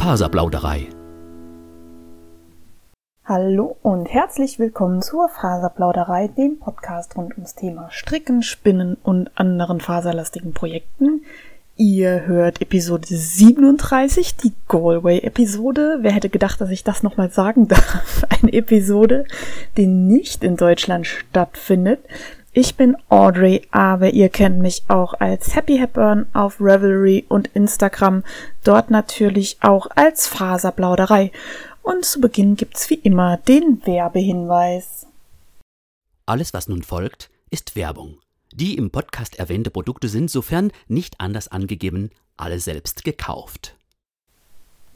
Faserplauderei. Hallo und herzlich willkommen zur Faserplauderei, dem Podcast rund ums Thema Stricken, Spinnen und anderen faserlastigen Projekten. Ihr hört Episode 37, die Galway-Episode. Wer hätte gedacht, dass ich das nochmal sagen darf? Eine Episode, die nicht in Deutschland stattfindet. Ich bin Audrey, aber ihr kennt mich auch als Happy Hepburn auf Revelry und Instagram, dort natürlich auch als Faserplauderei. Und zu Beginn gibt's wie immer den Werbehinweis. Alles, was nun folgt, ist Werbung. Die im Podcast erwähnte Produkte sind, sofern nicht anders angegeben, alle selbst gekauft.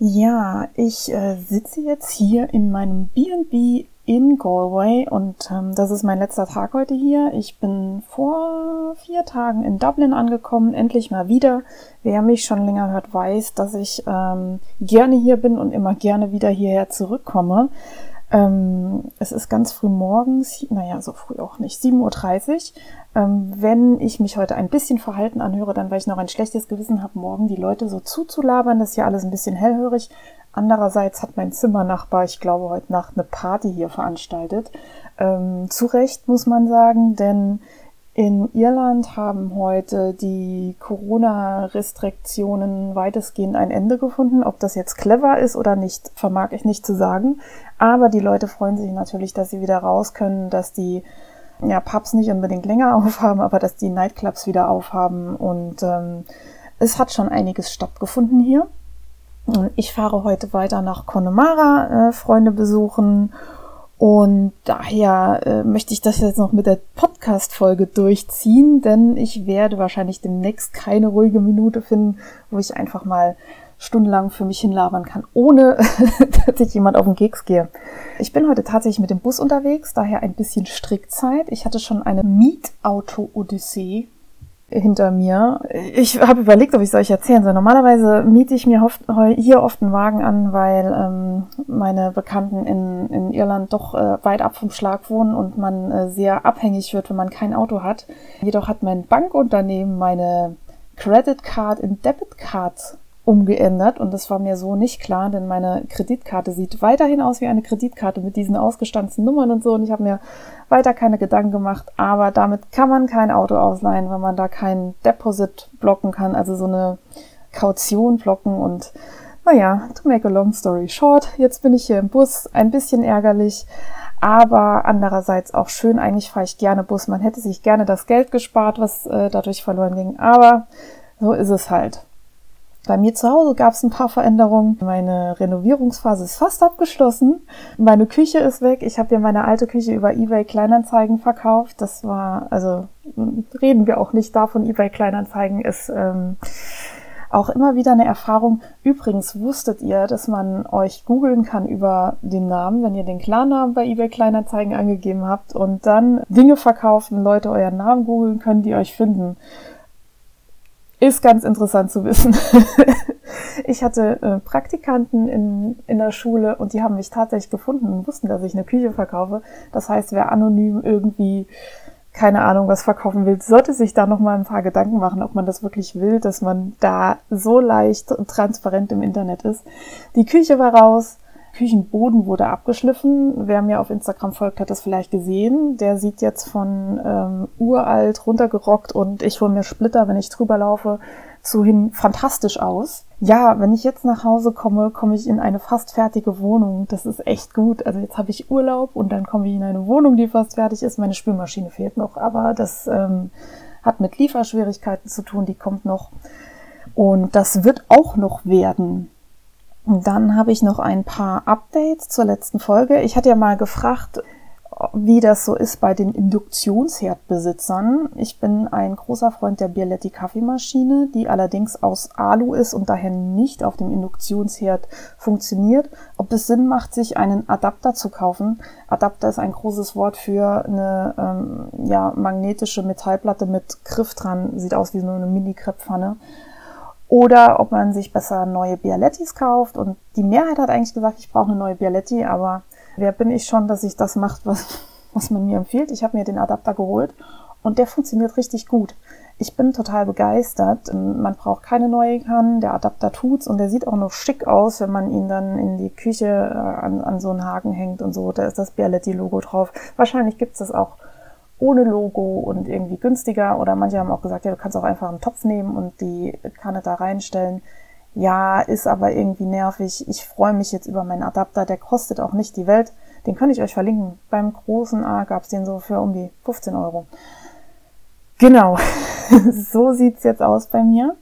Ja, ich äh, sitze jetzt hier in meinem B&B in Galway und ähm, das ist mein letzter Tag heute hier. Ich bin vor vier Tagen in Dublin angekommen, endlich mal wieder. Wer mich schon länger hört, weiß, dass ich ähm, gerne hier bin und immer gerne wieder hierher zurückkomme. Ähm, es ist ganz früh morgens, naja, so früh auch nicht, 7.30 Uhr. Ähm, wenn ich mich heute ein bisschen verhalten anhöre, dann weil ich noch ein schlechtes Gewissen habe, morgen die Leute so zuzulabern. Das ist ja alles ein bisschen hellhörig. Andererseits hat mein Zimmernachbar, ich glaube, heute Nacht eine Party hier veranstaltet. Ähm, zu Recht muss man sagen, denn in Irland haben heute die Corona-Restriktionen weitestgehend ein Ende gefunden. Ob das jetzt clever ist oder nicht, vermag ich nicht zu sagen. Aber die Leute freuen sich natürlich, dass sie wieder raus können, dass die ja, Pubs nicht unbedingt länger aufhaben, aber dass die Nightclubs wieder aufhaben. Und ähm, es hat schon einiges stattgefunden hier. Ich fahre heute weiter nach Connemara, äh, Freunde besuchen. Und daher äh, möchte ich das jetzt noch mit der Podcast-Folge durchziehen, denn ich werde wahrscheinlich demnächst keine ruhige Minute finden, wo ich einfach mal stundenlang für mich hinlabern kann, ohne dass ich jemand auf den Keks gehe. Ich bin heute tatsächlich mit dem Bus unterwegs, daher ein bisschen Strickzeit. Ich hatte schon eine Mietauto-Odyssee hinter mir. Ich habe überlegt, ob ich es euch erzählen soll. Normalerweise miete ich mir hier oft einen Wagen an, weil ähm, meine Bekannten in, in Irland doch äh, weit ab vom Schlag wohnen und man äh, sehr abhängig wird, wenn man kein Auto hat. Jedoch hat mein Bankunternehmen meine Credit Card in Debit Card umgeändert. Und das war mir so nicht klar, denn meine Kreditkarte sieht weiterhin aus wie eine Kreditkarte mit diesen ausgestanzten Nummern und so. Und ich habe mir weiter keine Gedanken gemacht, aber damit kann man kein Auto ausleihen, wenn man da kein Deposit blocken kann, also so eine Kaution blocken. Und naja, to make a long story short, jetzt bin ich hier im Bus, ein bisschen ärgerlich, aber andererseits auch schön, eigentlich fahre ich gerne Bus, man hätte sich gerne das Geld gespart, was äh, dadurch verloren ging, aber so ist es halt. Bei mir zu Hause gab es ein paar Veränderungen. Meine Renovierungsphase ist fast abgeschlossen. Meine Küche ist weg. Ich habe ja meine alte Küche über eBay Kleinanzeigen verkauft. Das war, also reden wir auch nicht davon. eBay Kleinanzeigen ist ähm, auch immer wieder eine Erfahrung. Übrigens wusstet ihr, dass man euch googeln kann über den Namen, wenn ihr den Klarnamen bei eBay Kleinanzeigen angegeben habt und dann Dinge verkaufen, Leute euren Namen googeln können, die euch finden. Ist ganz interessant zu wissen. ich hatte äh, Praktikanten in, in der Schule und die haben mich tatsächlich gefunden und wussten, dass ich eine Küche verkaufe. Das heißt, wer anonym irgendwie keine Ahnung, was verkaufen will, sollte sich da nochmal ein paar Gedanken machen, ob man das wirklich will, dass man da so leicht und transparent im Internet ist. Die Küche war raus, Küchenboden wurde abgeschliffen. Wer mir auf Instagram folgt, hat das vielleicht gesehen. Der sieht jetzt von ähm, uralt runtergerockt und ich hole mir Splitter, wenn ich drüber laufe, so hin fantastisch aus. Ja, wenn ich jetzt nach Hause komme, komme ich in eine fast fertige Wohnung. Das ist echt gut. Also jetzt habe ich Urlaub und dann komme ich in eine Wohnung, die fast fertig ist. Meine Spülmaschine fehlt noch, aber das ähm, hat mit Lieferschwierigkeiten zu tun. Die kommt noch. Und das wird auch noch werden. Dann habe ich noch ein paar Updates zur letzten Folge. Ich hatte ja mal gefragt, wie das so ist bei den Induktionsherdbesitzern. Ich bin ein großer Freund der Bialetti Kaffeemaschine, die allerdings aus Alu ist und daher nicht auf dem Induktionsherd funktioniert. Ob es Sinn macht, sich einen Adapter zu kaufen. Adapter ist ein großes Wort für eine ähm, ja, magnetische Metallplatte mit Griff dran. Sieht aus wie so eine Mini-Krepppfanne oder ob man sich besser neue Bialettis kauft. Und die Mehrheit hat eigentlich gesagt, ich brauche eine neue Bialetti, aber wer bin ich schon, dass ich das macht, was, was man mir empfiehlt. Ich habe mir den Adapter geholt und der funktioniert richtig gut. Ich bin total begeistert. Man braucht keine neue Kann, der Adapter tut's und der sieht auch noch schick aus, wenn man ihn dann in die Küche äh, an, an so einen Haken hängt und so. Da ist das Bialetti-Logo drauf. Wahrscheinlich gibt's das auch ohne Logo und irgendwie günstiger. Oder manche haben auch gesagt, ja, du kannst auch einfach einen Topf nehmen und die Kanne da reinstellen. Ja, ist aber irgendwie nervig. Ich freue mich jetzt über meinen Adapter. Der kostet auch nicht die Welt. Den könnte ich euch verlinken. Beim großen A gab's den so für um die 15 Euro. Genau, so sieht's jetzt aus bei mir.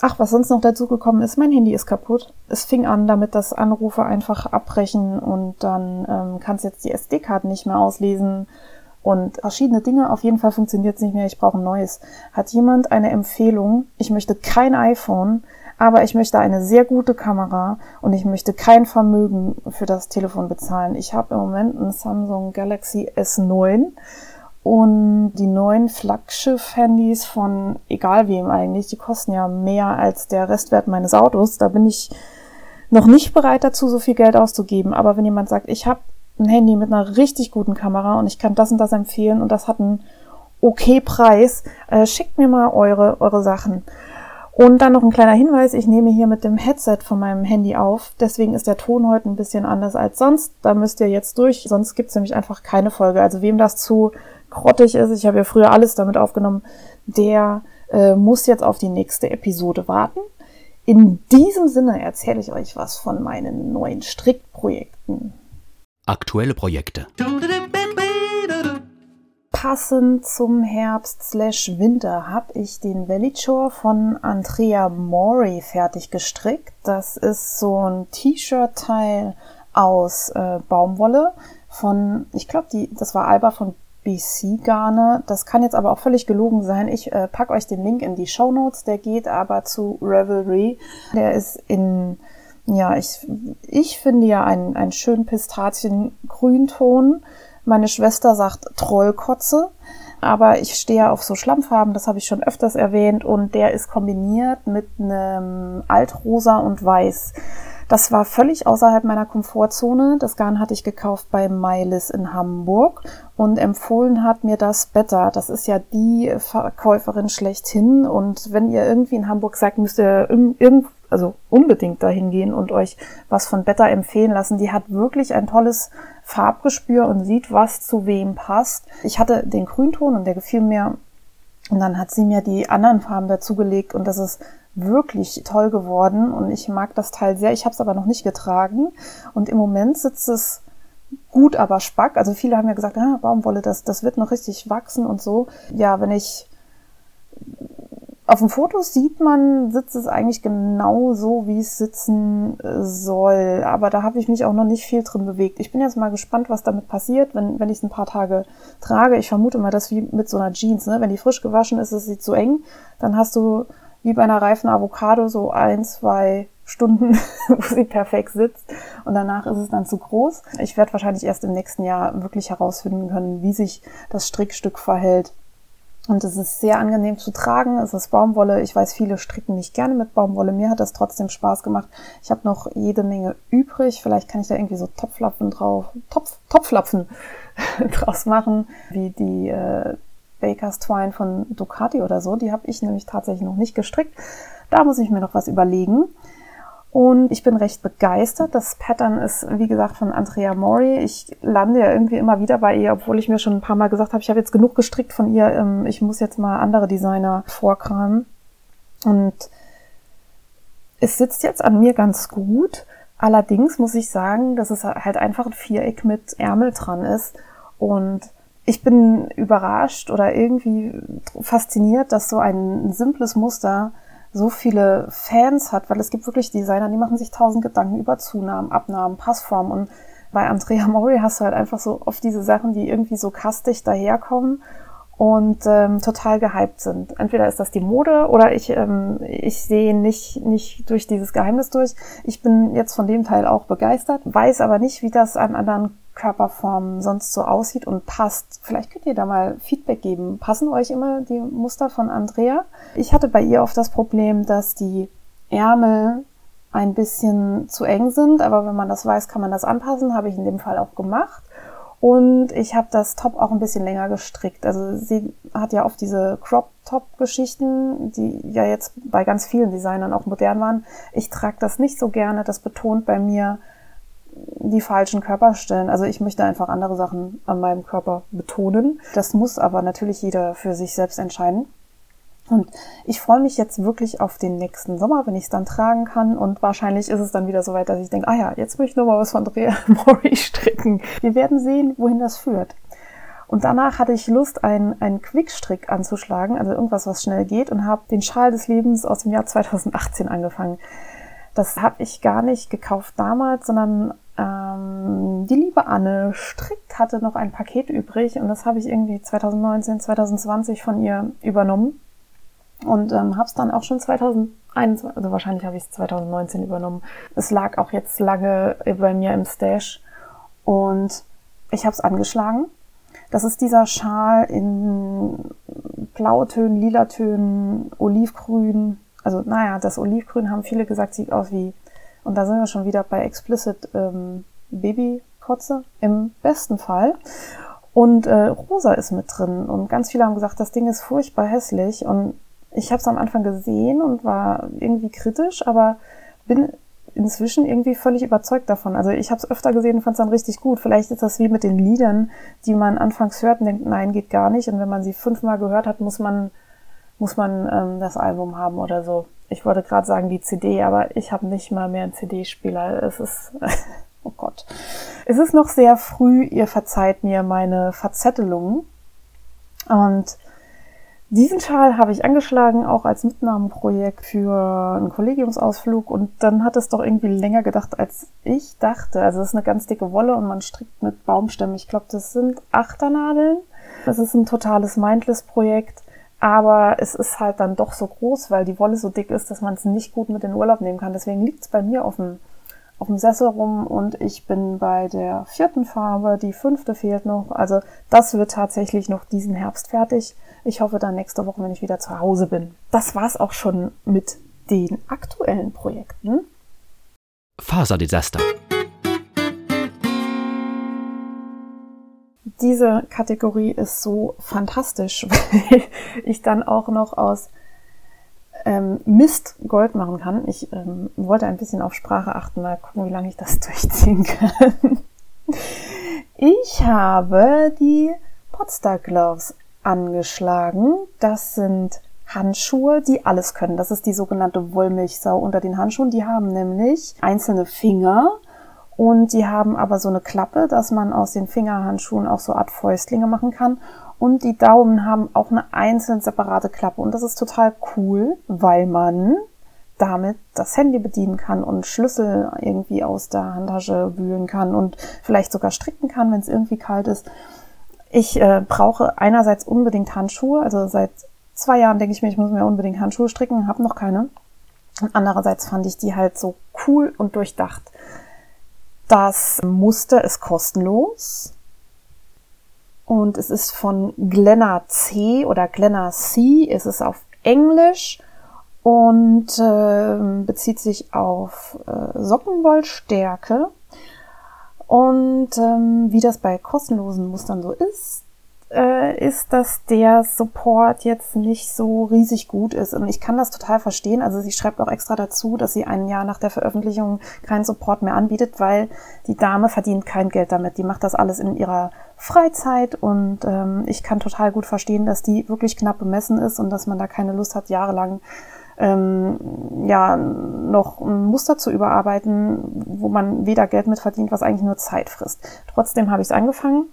Ach, was sonst noch dazu gekommen ist, mein Handy ist kaputt. Es fing an, damit das Anrufe einfach abbrechen und dann ähm, kannst jetzt die SD-Karten nicht mehr auslesen und verschiedene Dinge. Auf jeden Fall funktioniert es nicht mehr. Ich brauche ein neues. Hat jemand eine Empfehlung? Ich möchte kein iPhone, aber ich möchte eine sehr gute Kamera und ich möchte kein Vermögen für das Telefon bezahlen. Ich habe im Moment ein Samsung Galaxy S9 und die neuen Flaggschiff-Handys von egal wem eigentlich, die kosten ja mehr als der Restwert meines Autos. Da bin ich noch nicht bereit dazu, so viel Geld auszugeben. Aber wenn jemand sagt, ich habe ein Handy mit einer richtig guten Kamera und ich kann das und das empfehlen und das hat einen okay Preis, äh, schickt mir mal eure, eure Sachen. Und dann noch ein kleiner Hinweis, ich nehme hier mit dem Headset von meinem Handy auf, deswegen ist der Ton heute ein bisschen anders als sonst. Da müsst ihr jetzt durch, sonst gibt's nämlich einfach keine Folge. Also wem das zu grottig ist, ich habe ja früher alles damit aufgenommen, der äh, muss jetzt auf die nächste Episode warten. In diesem Sinne erzähle ich euch was von meinen neuen Strickprojekten. Aktuelle Projekte passend zum Herbst slash Winter habe ich den Velichor von Andrea Mori fertig gestrickt. Das ist so ein T-Shirt-Teil aus äh, Baumwolle von, ich glaube, das war Alba von BC Garne. Das kann jetzt aber auch völlig gelogen sein. Ich äh, pack euch den Link in die Show Notes. Der geht aber zu Revelry. Der ist in, ja, ich, ich finde ja einen, einen schönen Pistazien-Grünton. Meine Schwester sagt Trollkotze, aber ich stehe auf so Schlammfarben, das habe ich schon öfters erwähnt, und der ist kombiniert mit einem Altrosa und Weiß. Das war völlig außerhalb meiner Komfortzone. Das Garn hatte ich gekauft bei Mylis in Hamburg und empfohlen hat mir das Better. Das ist ja die Verkäuferin schlechthin. Und wenn ihr irgendwie in Hamburg seid, müsst ihr irgend, also unbedingt dahin gehen und euch was von Better empfehlen lassen. Die hat wirklich ein tolles Farbgespür und sieht, was zu wem passt. Ich hatte den Grünton und der gefiel mir. Und dann hat sie mir die anderen Farben dazugelegt und das ist wirklich toll geworden und ich mag das Teil sehr. Ich habe es aber noch nicht getragen und im Moment sitzt es gut, aber spack. Also viele haben ja gesagt, ah, Baumwolle, das, das wird noch richtig wachsen und so. Ja, wenn ich auf dem Foto sieht man, sitzt es eigentlich genau so, wie es sitzen äh, soll. Aber da habe ich mich auch noch nicht viel drin bewegt. Ich bin jetzt mal gespannt, was damit passiert, wenn, wenn ich es ein paar Tage trage. Ich vermute mal, dass wie mit so einer Jeans, ne? wenn die frisch gewaschen ist, ist sie zu eng. Dann hast du wie bei einer reifen Avocado so ein, zwei Stunden, wo sie perfekt sitzt und danach ist es dann zu groß. Ich werde wahrscheinlich erst im nächsten Jahr wirklich herausfinden können, wie sich das Strickstück verhält und es ist sehr angenehm zu tragen. Es ist Baumwolle. Ich weiß, viele stricken nicht gerne mit Baumwolle. Mir hat das trotzdem Spaß gemacht. Ich habe noch jede Menge übrig. Vielleicht kann ich da irgendwie so Topflapfen drauf, Topf, Topflapfen draus machen, wie die äh, Baker's Twine von Ducati oder so. Die habe ich nämlich tatsächlich noch nicht gestrickt. Da muss ich mir noch was überlegen. Und ich bin recht begeistert. Das Pattern ist, wie gesagt, von Andrea Mori. Ich lande ja irgendwie immer wieder bei ihr, obwohl ich mir schon ein paar Mal gesagt habe, ich habe jetzt genug gestrickt von ihr. Ähm, ich muss jetzt mal andere Designer vorkramen. Und es sitzt jetzt an mir ganz gut. Allerdings muss ich sagen, dass es halt einfach ein Viereck mit Ärmel dran ist. Und ich bin überrascht oder irgendwie fasziniert, dass so ein simples Muster so viele Fans hat, weil es gibt wirklich Designer, die machen sich tausend Gedanken über Zunahmen, Abnahmen, Passform und bei Andrea Mori hast du halt einfach so oft diese Sachen, die irgendwie so kastig daherkommen und ähm, total gehypt sind. Entweder ist das die Mode oder ich, ähm, ich sehe nicht, nicht durch dieses Geheimnis durch. Ich bin jetzt von dem Teil auch begeistert, weiß aber nicht, wie das an anderen Körperform sonst so aussieht und passt. Vielleicht könnt ihr da mal Feedback geben. Passen euch immer die Muster von Andrea? Ich hatte bei ihr oft das Problem, dass die Ärmel ein bisschen zu eng sind, aber wenn man das weiß, kann man das anpassen. Habe ich in dem Fall auch gemacht. Und ich habe das Top auch ein bisschen länger gestrickt. Also sie hat ja oft diese Crop-Top-Geschichten, die ja jetzt bei ganz vielen Designern auch modern waren. Ich trage das nicht so gerne. Das betont bei mir die falschen Körperstellen. Also ich möchte einfach andere Sachen an meinem Körper betonen. Das muss aber natürlich jeder für sich selbst entscheiden. Und ich freue mich jetzt wirklich auf den nächsten Sommer, wenn ich es dann tragen kann. Und wahrscheinlich ist es dann wieder so weit, dass ich denke, ah ja, jetzt möchte ich nochmal was von Andrea Mori stricken. Wir werden sehen, wohin das führt. Und danach hatte ich Lust, einen, einen Quickstrick anzuschlagen, also irgendwas, was schnell geht, und habe den Schal des Lebens aus dem Jahr 2018 angefangen. Das habe ich gar nicht gekauft damals, sondern ähm, die liebe Anne Strickt hatte noch ein Paket übrig und das habe ich irgendwie 2019, 2020 von ihr übernommen und ähm, habe es dann auch schon 2021, also wahrscheinlich habe ich es 2019 übernommen. Es lag auch jetzt lange bei mir im Stash und ich habe es angeschlagen. Das ist dieser Schal in Blautönen, Lilatönen, Olivgrün. Also naja, das Olivgrün haben viele gesagt, sieht aus wie, und da sind wir schon wieder bei Explicit ähm, Babykotze im besten Fall. Und äh, rosa ist mit drin. Und ganz viele haben gesagt, das Ding ist furchtbar hässlich. Und ich habe es am Anfang gesehen und war irgendwie kritisch, aber bin inzwischen irgendwie völlig überzeugt davon. Also ich habe es öfter gesehen und fand es dann richtig gut. Vielleicht ist das wie mit den Liedern, die man anfangs hört und denkt, nein, geht gar nicht. Und wenn man sie fünfmal gehört hat, muss man muss man ähm, das Album haben oder so. Ich wollte gerade sagen die CD, aber ich habe nicht mal mehr einen CD-Spieler. Es ist oh Gott. Es ist noch sehr früh. Ihr verzeiht mir meine Verzettelungen und diesen Schal habe ich angeschlagen, auch als Mitnahmenprojekt für einen Kollegiumsausflug und dann hat es doch irgendwie länger gedacht, als ich dachte. Also es ist eine ganz dicke Wolle und man strickt mit Baumstämmen. Ich glaube, das sind Achternadeln. Das ist ein totales Mindless-Projekt, aber es ist halt dann doch so groß, weil die Wolle so dick ist, dass man es nicht gut mit in den Urlaub nehmen kann. Deswegen liegt es bei mir auf dem auf dem Sessel rum und ich bin bei der vierten Farbe, die fünfte fehlt noch. Also das wird tatsächlich noch diesen Herbst fertig. Ich hoffe dann nächste Woche, wenn ich wieder zu Hause bin. Das war's auch schon mit den aktuellen Projekten. Faserdesaster. Diese Kategorie ist so fantastisch, weil ich dann auch noch aus ähm, Mist Gold machen kann. Ich ähm, wollte ein bisschen auf Sprache achten, mal gucken, wie lange ich das durchziehen kann. Ich habe die Potsdam Gloves angeschlagen. Das sind Handschuhe, die alles können. Das ist die sogenannte Wollmilchsau unter den Handschuhen. Die haben nämlich einzelne Finger und die haben aber so eine Klappe, dass man aus den Fingerhandschuhen auch so Art Fäustlinge machen kann. Und die Daumen haben auch eine einzelne separate Klappe. Und das ist total cool, weil man damit das Handy bedienen kann und Schlüssel irgendwie aus der Handtasche wühlen kann und vielleicht sogar stricken kann, wenn es irgendwie kalt ist. Ich äh, brauche einerseits unbedingt Handschuhe, also seit zwei Jahren denke ich mir, ich muss mir unbedingt Handschuhe stricken, habe noch keine. Und andererseits fand ich die halt so cool und durchdacht. Das Muster ist kostenlos und es ist von Glenna C oder Glenna C. Es ist auf Englisch und äh, bezieht sich auf äh, Sockenwollstärke. Und ähm, wie das bei kostenlosen Mustern so ist, äh, ist, dass der Support jetzt nicht so riesig gut ist. Und ich kann das total verstehen. Also sie schreibt auch extra dazu, dass sie ein Jahr nach der Veröffentlichung keinen Support mehr anbietet, weil die Dame verdient kein Geld damit. Die macht das alles in ihrer Freizeit und ähm, ich kann total gut verstehen, dass die wirklich knapp bemessen ist und dass man da keine Lust hat, jahrelang ähm, ja noch ein Muster zu überarbeiten, wo man weder Geld mit verdient, was eigentlich nur Zeit frisst. Trotzdem habe ich es angefangen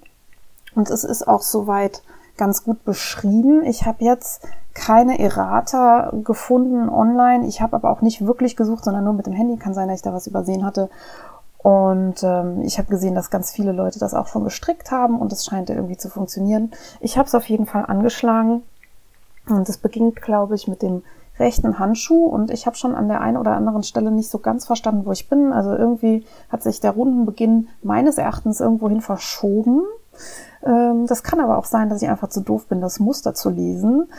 und es ist auch soweit ganz gut beschrieben. Ich habe jetzt keine Errata gefunden online. Ich habe aber auch nicht wirklich gesucht, sondern nur mit dem Handy. Kann sein, dass ich da was übersehen hatte. Und ähm, ich habe gesehen, dass ganz viele Leute das auch schon gestrickt haben und es scheint irgendwie zu funktionieren. Ich habe es auf jeden Fall angeschlagen und es beginnt, glaube ich, mit dem rechten Handschuh und ich habe schon an der einen oder anderen Stelle nicht so ganz verstanden, wo ich bin. Also irgendwie hat sich der Rundenbeginn meines Erachtens irgendwohin verschoben. Ähm, das kann aber auch sein, dass ich einfach zu doof bin, das Muster zu lesen.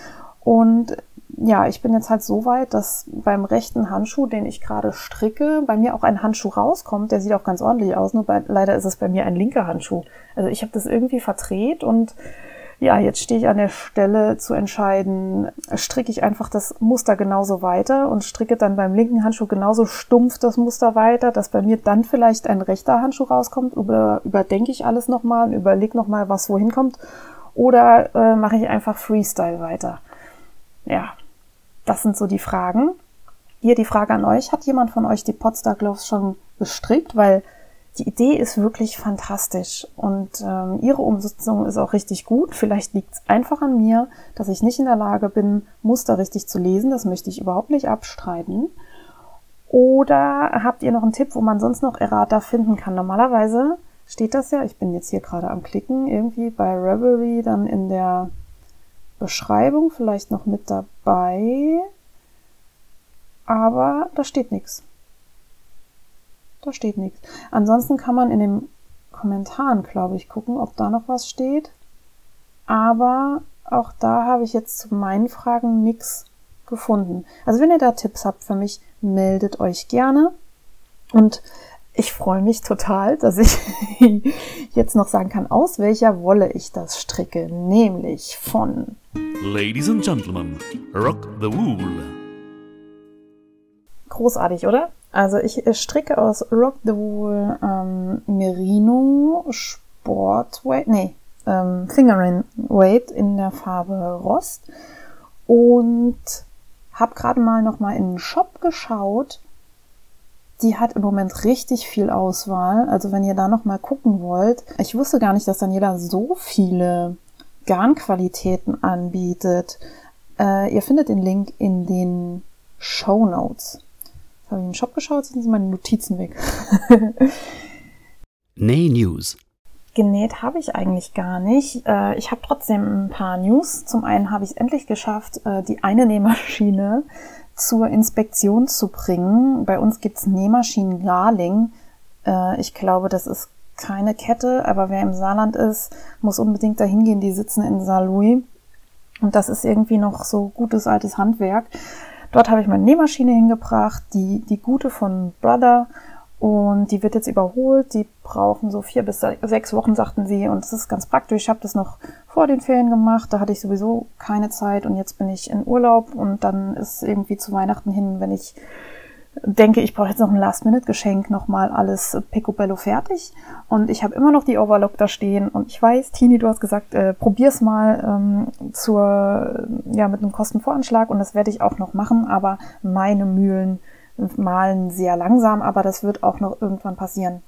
Und ja, ich bin jetzt halt so weit, dass beim rechten Handschuh, den ich gerade stricke, bei mir auch ein Handschuh rauskommt. Der sieht auch ganz ordentlich aus, nur bei, leider ist es bei mir ein linker Handschuh. Also ich habe das irgendwie verdreht und ja, jetzt stehe ich an der Stelle zu entscheiden, stricke ich einfach das Muster genauso weiter und stricke dann beim linken Handschuh genauso stumpf das Muster weiter, dass bei mir dann vielleicht ein rechter Handschuh rauskommt, über, überdenke ich alles nochmal und überlege nochmal, was wohin kommt. Oder äh, mache ich einfach Freestyle weiter? Ja, das sind so die Fragen. Hier die Frage an euch. Hat jemand von euch die Podstar Gloves schon gestrickt? Weil die Idee ist wirklich fantastisch und ähm, ihre Umsetzung ist auch richtig gut. Vielleicht liegt es einfach an mir, dass ich nicht in der Lage bin, Muster richtig zu lesen. Das möchte ich überhaupt nicht abstreiten. Oder habt ihr noch einen Tipp, wo man sonst noch Errata finden kann? Normalerweise steht das ja, ich bin jetzt hier gerade am Klicken, irgendwie bei Reverie dann in der Beschreibung vielleicht noch mit dabei. Aber da steht nichts. Da steht nichts. Ansonsten kann man in den Kommentaren, glaube ich, gucken, ob da noch was steht. Aber auch da habe ich jetzt zu meinen Fragen nichts gefunden. Also wenn ihr da Tipps habt für mich, meldet euch gerne. Und ich freue mich total, dass ich jetzt noch sagen kann, aus welcher Wolle ich das stricke, nämlich von Ladies and Gentlemen, Rock the Wool. Großartig, oder? Also ich stricke aus Rock the Wool ähm, Merino Sportweight, nee, ähm, Fingering Weight in der Farbe Rost und habe gerade mal noch mal in den Shop geschaut. Die hat im Moment richtig viel Auswahl. Also wenn ihr da noch mal gucken wollt, ich wusste gar nicht, dass Daniela so viele Garnqualitäten anbietet. Äh, ihr findet den Link in den Show Notes. Habe ich in den Shop geschaut, sind meine Notizen weg. Nay News. Genäht habe ich eigentlich gar nicht. Äh, ich habe trotzdem ein paar News. Zum einen habe ich es endlich geschafft, äh, die eine Nähmaschine zur Inspektion zu bringen. Bei uns gibt es Nähmaschinen Garling. Äh, ich glaube, das ist keine Kette, aber wer im Saarland ist, muss unbedingt dahin gehen. Die sitzen in Saarlouis. Und das ist irgendwie noch so gutes altes Handwerk. Dort habe ich meine Nähmaschine hingebracht, die, die gute von Brother. Und die wird jetzt überholt. Die brauchen so vier bis sechs Wochen, sagten sie. Und das ist ganz praktisch. Ich habe das noch vor den Ferien gemacht. Da hatte ich sowieso keine Zeit. Und jetzt bin ich in Urlaub. Und dann ist irgendwie zu Weihnachten hin, wenn ich denke, ich brauche jetzt noch ein Last-Minute-Geschenk, nochmal alles picobello fertig. Und ich habe immer noch die Overlock da stehen. Und ich weiß, Tini, du hast gesagt, äh, probier's mal ähm, zur, ja, mit einem Kostenvoranschlag. Und das werde ich auch noch machen. Aber meine Mühlen malen sehr langsam. Aber das wird auch noch irgendwann passieren.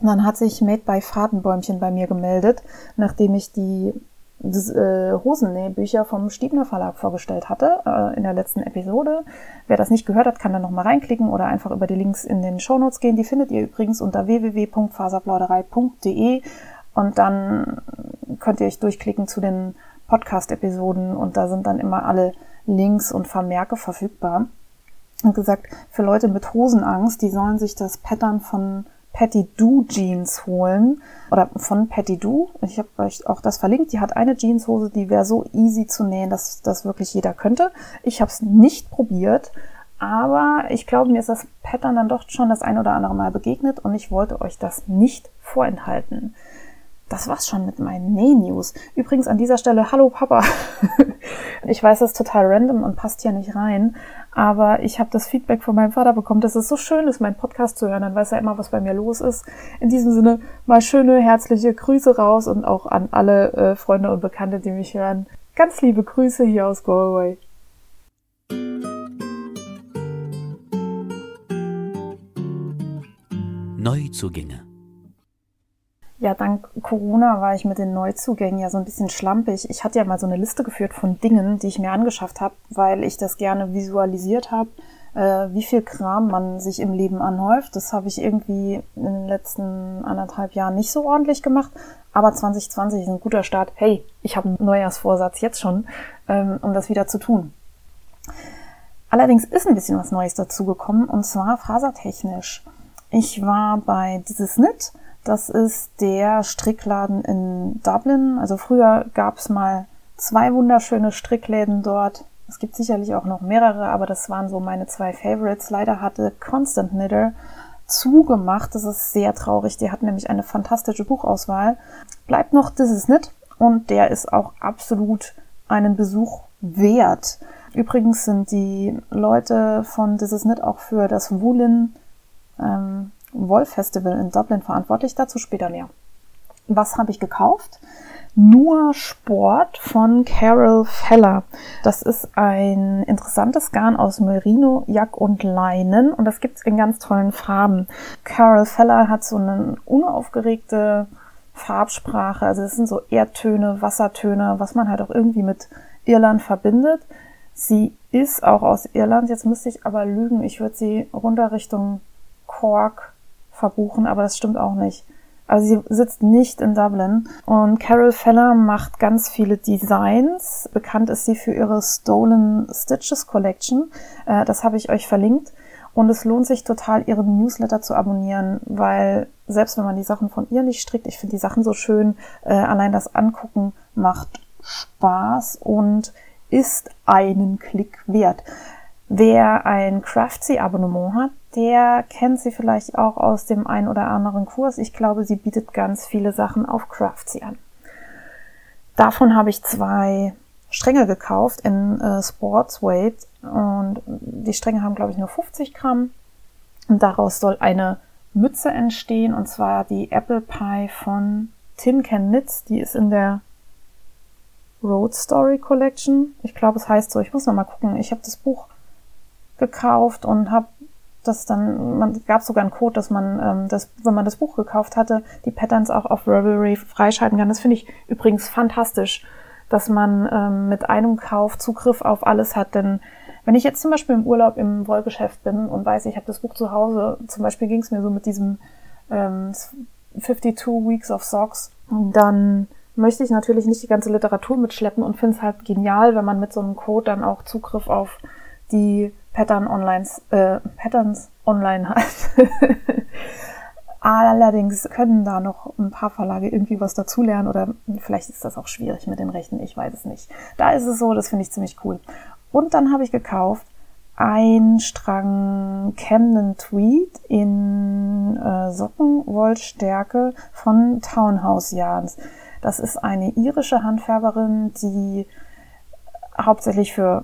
Und dann hat sich Made by Fadenbäumchen bei mir gemeldet, nachdem ich die das, äh, Hosennähbücher vom Stiebner Verlag vorgestellt hatte äh, in der letzten Episode. Wer das nicht gehört hat, kann da nochmal reinklicken oder einfach über die Links in den Shownotes gehen. Die findet ihr übrigens unter www.faserplauderei.de und dann könnt ihr euch durchklicken zu den Podcast-Episoden und da sind dann immer alle Links und Vermerke verfügbar. Und gesagt, für Leute mit Hosenangst, die sollen sich das Pattern von Patty Do Jeans holen oder von Patty Do. Ich habe euch auch das verlinkt. Die hat eine Jeanshose, die wäre so easy zu nähen, dass das wirklich jeder könnte. Ich habe es nicht probiert, aber ich glaube, mir ist das Pattern dann doch schon das ein oder andere Mal begegnet und ich wollte euch das nicht vorenthalten. Das war's schon mit meinen Näh-News. Übrigens an dieser Stelle, hallo Papa. ich weiß, das ist total random und passt hier nicht rein, aber ich habe das Feedback von meinem Vater bekommen, dass es so schön ist, meinen Podcast zu hören. Dann weiß er immer, was bei mir los ist. In diesem Sinne mal schöne, herzliche Grüße raus und auch an alle äh, Freunde und Bekannte, die mich hören. Ganz liebe Grüße hier aus Galway. Neuzugänge ja, dank Corona war ich mit den Neuzugängen ja so ein bisschen schlampig. Ich hatte ja mal so eine Liste geführt von Dingen, die ich mir angeschafft habe, weil ich das gerne visualisiert habe, äh, wie viel Kram man sich im Leben anhäuft. Das habe ich irgendwie in den letzten anderthalb Jahren nicht so ordentlich gemacht. Aber 2020 ist ein guter Start. Hey, ich habe einen Neujahrsvorsatz jetzt schon, ähm, um das wieder zu tun. Allerdings ist ein bisschen was Neues dazugekommen und zwar fasertechnisch. Ich war bei dieses Knit das ist der Strickladen in Dublin. Also früher gab es mal zwei wunderschöne Strickläden dort. Es gibt sicherlich auch noch mehrere, aber das waren so meine zwei Favorites. Leider hatte Constant Knitter zugemacht. Das ist sehr traurig. Die hat nämlich eine fantastische Buchauswahl. Bleibt noch This Is Knit und der ist auch absolut einen Besuch wert. Übrigens sind die Leute von This Is Knit auch für das Wulin ähm, Wolf Festival in Dublin verantwortlich. Dazu später mehr. Was habe ich gekauft? Nur Sport von Carol Feller. Das ist ein interessantes Garn aus Merino, Jack und Leinen und das gibt's in ganz tollen Farben. Carol Feller hat so eine unaufgeregte Farbsprache, also es sind so Erdtöne, Wassertöne, was man halt auch irgendwie mit Irland verbindet. Sie ist auch aus Irland, jetzt müsste ich aber lügen, ich würde sie runter Richtung Cork verbuchen, aber das stimmt auch nicht. Also sie sitzt nicht in Dublin. Und Carol Feller macht ganz viele Designs. Bekannt ist sie für ihre Stolen Stitches Collection. Äh, das habe ich euch verlinkt. Und es lohnt sich total, ihren Newsletter zu abonnieren, weil selbst wenn man die Sachen von ihr nicht strickt, ich finde die Sachen so schön, äh, allein das Angucken macht Spaß und ist einen Klick wert. Wer ein Craftsy-Abonnement hat, der kennt sie vielleicht auch aus dem ein oder anderen Kurs. Ich glaube, sie bietet ganz viele Sachen auf Craftsy an. Davon habe ich zwei Stränge gekauft in äh, Sportsweight und die Stränge haben, glaube ich, nur 50 Gramm. Und daraus soll eine Mütze entstehen und zwar die Apple Pie von Tin Can Knits. Die ist in der Road Story Collection. Ich glaube, es heißt so. Ich muss noch mal gucken. Ich habe das Buch gekauft und habe das dann, man gab sogar einen Code, dass man ähm, das, wenn man das Buch gekauft hatte, die Patterns auch auf Ravelry freischalten kann. Das finde ich übrigens fantastisch, dass man ähm, mit einem Kauf Zugriff auf alles hat. Denn wenn ich jetzt zum Beispiel im Urlaub im Wollgeschäft bin und weiß, ich habe das Buch zu Hause, zum Beispiel ging es mir so mit diesem ähm, 52 Weeks of Socks, dann möchte ich natürlich nicht die ganze Literatur mitschleppen und finde es halt genial, wenn man mit so einem Code dann auch Zugriff auf die Pattern online, äh, Patterns online hat. Allerdings können da noch ein paar Verlage irgendwie was dazulernen oder vielleicht ist das auch schwierig mit den Rechten, ich weiß es nicht. Da ist es so, das finde ich ziemlich cool. Und dann habe ich gekauft ein Strang Camden Tweed in äh, Sockenwollstärke von Townhouse Yarns. Das ist eine irische Handfärberin, die hauptsächlich für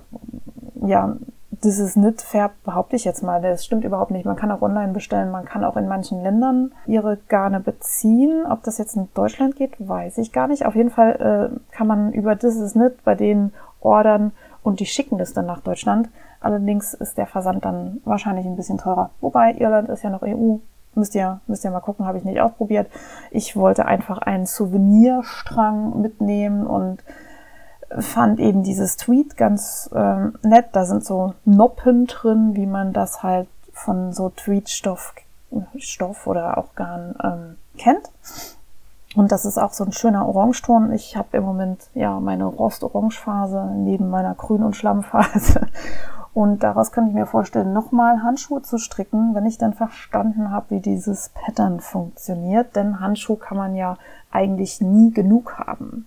ja, dieses Knit färbt, behaupte ich jetzt mal, das stimmt überhaupt nicht. Man kann auch online bestellen, man kann auch in manchen Ländern ihre Garne beziehen. Ob das jetzt in Deutschland geht, weiß ich gar nicht. Auf jeden Fall äh, kann man über dieses Knit bei denen ordern und die schicken das dann nach Deutschland. Allerdings ist der Versand dann wahrscheinlich ein bisschen teurer. Wobei Irland ist ja noch EU. Müsst ihr, müsst ihr mal gucken, habe ich nicht ausprobiert. Ich wollte einfach einen Souvenirstrang mitnehmen und fand eben dieses Tweet ganz ähm, nett. Da sind so Noppen drin, wie man das halt von so Tweetstoff Stoff oder auch Garn ähm, kennt. Und das ist auch so ein schöner Orangeton. Ich habe im Moment ja meine Rost-Orange-Phase neben meiner Grün- und Schlammphase. Und daraus könnte ich mir vorstellen, nochmal Handschuhe zu stricken, wenn ich dann verstanden habe, wie dieses Pattern funktioniert. Denn Handschuh kann man ja eigentlich nie genug haben.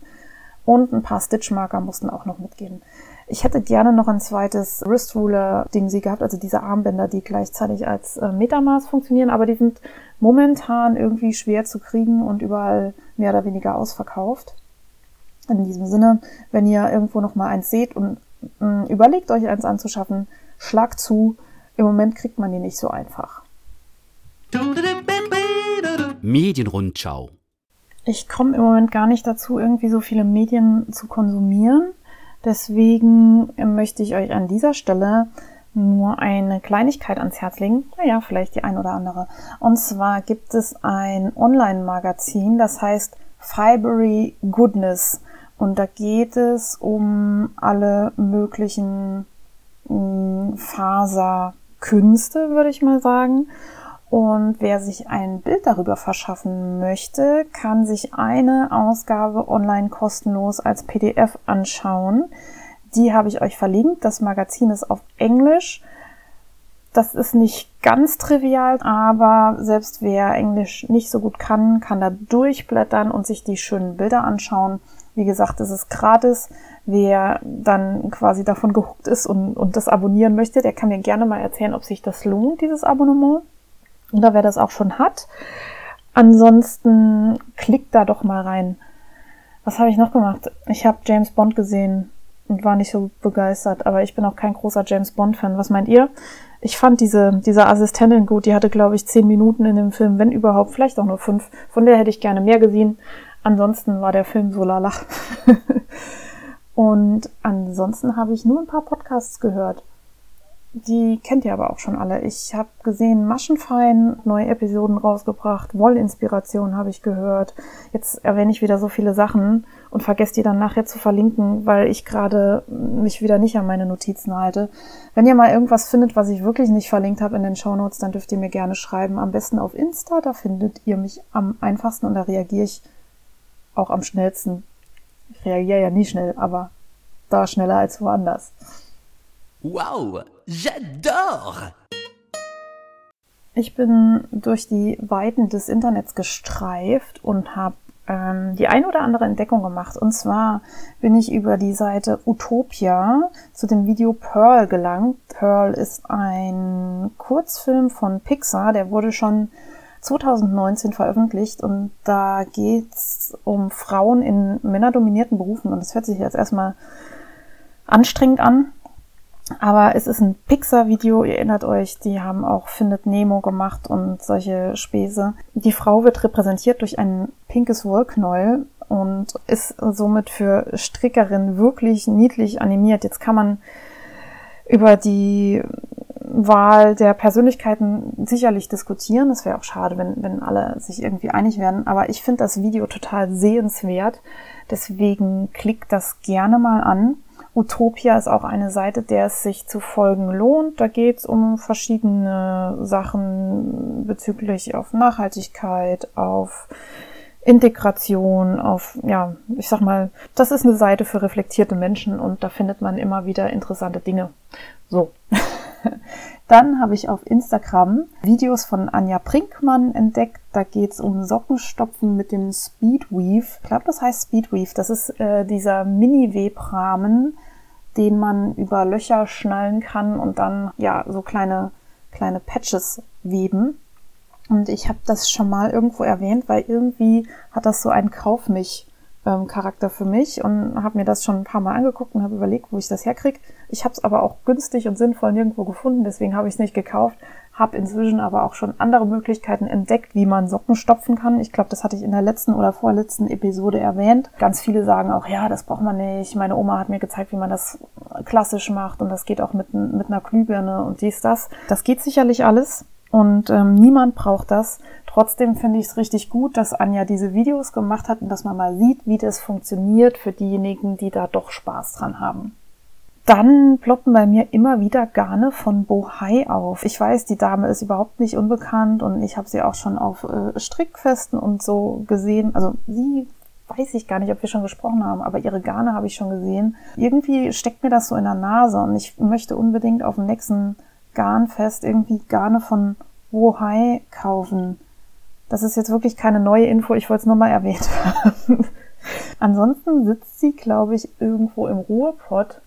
Und ein paar Stitchmarker mussten auch noch mitgehen. Ich hätte gerne noch ein zweites Wrist Ruler Ding sie gehabt, also diese Armbänder, die gleichzeitig als äh, Metermaß funktionieren, aber die sind momentan irgendwie schwer zu kriegen und überall mehr oder weniger ausverkauft. In diesem Sinne, wenn ihr irgendwo noch mal eins seht und mh, mm, überlegt euch eins anzuschaffen, schlag zu. Im Moment kriegt man die nicht so einfach. Medienrundschau ich komme im Moment gar nicht dazu, irgendwie so viele Medien zu konsumieren. Deswegen möchte ich euch an dieser Stelle nur eine Kleinigkeit ans Herz legen. Naja, vielleicht die ein oder andere. Und zwar gibt es ein Online-Magazin, das heißt Fibery Goodness. Und da geht es um alle möglichen hm, Faserkünste, würde ich mal sagen. Und wer sich ein Bild darüber verschaffen möchte, kann sich eine Ausgabe online kostenlos als PDF anschauen. Die habe ich euch verlinkt. Das Magazin ist auf Englisch. Das ist nicht ganz trivial, aber selbst wer Englisch nicht so gut kann, kann da durchblättern und sich die schönen Bilder anschauen. Wie gesagt, es ist gratis. Wer dann quasi davon gehuckt ist und, und das abonnieren möchte, der kann mir gerne mal erzählen, ob sich das lohnt, dieses Abonnement. Oder wer das auch schon hat. Ansonsten klickt da doch mal rein. Was habe ich noch gemacht? Ich habe James Bond gesehen und war nicht so begeistert, aber ich bin auch kein großer James Bond-Fan. Was meint ihr? Ich fach diese, diese Assistentin gut, die hatte, glaube ich, zehn Minuten in dem Film, wenn überhaupt, vielleicht auch nur fünf. Von der hätte ich gerne mehr gesehen. Ansonsten war der Film so lala. und ansonsten habe ich nur ein paar Podcasts gehört. Die kennt ihr aber auch schon alle. Ich habe gesehen, Maschenfein, neue Episoden rausgebracht, Wollinspiration habe ich gehört. Jetzt erwähne ich wieder so viele Sachen und vergesse die dann nachher zu verlinken, weil ich gerade mich wieder nicht an meine Notizen halte. Wenn ihr mal irgendwas findet, was ich wirklich nicht verlinkt habe in den Shownotes, dann dürft ihr mir gerne schreiben. Am besten auf Insta, da findet ihr mich am einfachsten und da reagiere ich auch am schnellsten. Ich reagiere ja nie schnell, aber da schneller als woanders. Wow, j'adore! Ich bin durch die Weiten des Internets gestreift und habe ähm, die ein oder andere Entdeckung gemacht. Und zwar bin ich über die Seite Utopia zu dem Video Pearl gelangt. Pearl ist ein Kurzfilm von Pixar, der wurde schon 2019 veröffentlicht und da geht's um Frauen in männerdominierten Berufen und das hört sich jetzt erstmal anstrengend an, aber es ist ein Pixar-Video, ihr erinnert euch, die haben auch Findet Nemo gemacht und solche Späße. Die Frau wird repräsentiert durch ein pinkes Wollknäuel und ist somit für Strickerinnen wirklich niedlich animiert. Jetzt kann man über die Wahl der Persönlichkeiten sicherlich diskutieren. Es wäre auch schade, wenn, wenn alle sich irgendwie einig werden. Aber ich finde das Video total sehenswert. Deswegen klickt das gerne mal an. Utopia ist auch eine Seite, der es sich zu folgen lohnt. Da geht es um verschiedene Sachen bezüglich auf Nachhaltigkeit, auf Integration, auf, ja, ich sag mal, das ist eine Seite für reflektierte Menschen und da findet man immer wieder interessante Dinge. So. Dann habe ich auf Instagram Videos von Anja Prinkmann entdeckt. Da geht es um Sockenstopfen mit dem Speedweave. Ich glaube, das heißt Speedweave. Das ist äh, dieser Mini-Webrahmen, den man über Löcher schnallen kann und dann ja so kleine kleine Patches weben. Und ich habe das schon mal irgendwo erwähnt, weil irgendwie hat das so einen Kauf mich ähm, Charakter für mich und habe mir das schon ein paar Mal angeguckt und habe überlegt, wo ich das herkriege. Ich habe es aber auch günstig und sinnvoll nirgendwo gefunden, deswegen habe ich es nicht gekauft. Habe inzwischen aber auch schon andere Möglichkeiten entdeckt, wie man Socken stopfen kann. Ich glaube, das hatte ich in der letzten oder vorletzten Episode erwähnt. Ganz viele sagen auch, ja, das braucht man nicht. Meine Oma hat mir gezeigt, wie man das klassisch macht und das geht auch mit, mit einer Glühbirne und dies, das. Das geht sicherlich alles und ähm, niemand braucht das. Trotzdem finde ich es richtig gut, dass Anja diese Videos gemacht hat und dass man mal sieht, wie das funktioniert für diejenigen, die da doch Spaß dran haben. Dann ploppen bei mir immer wieder Garne von Bohai auf. Ich weiß, die Dame ist überhaupt nicht unbekannt und ich habe sie auch schon auf äh, Strickfesten und so gesehen. Also sie weiß ich gar nicht, ob wir schon gesprochen haben, aber ihre Garne habe ich schon gesehen. Irgendwie steckt mir das so in der Nase und ich möchte unbedingt auf dem nächsten Garnfest irgendwie Garne von Bohai kaufen. Das ist jetzt wirklich keine neue Info, ich wollte es nur mal erwähnt haben. Ansonsten sitzt sie, glaube ich, irgendwo im Ruhrpott.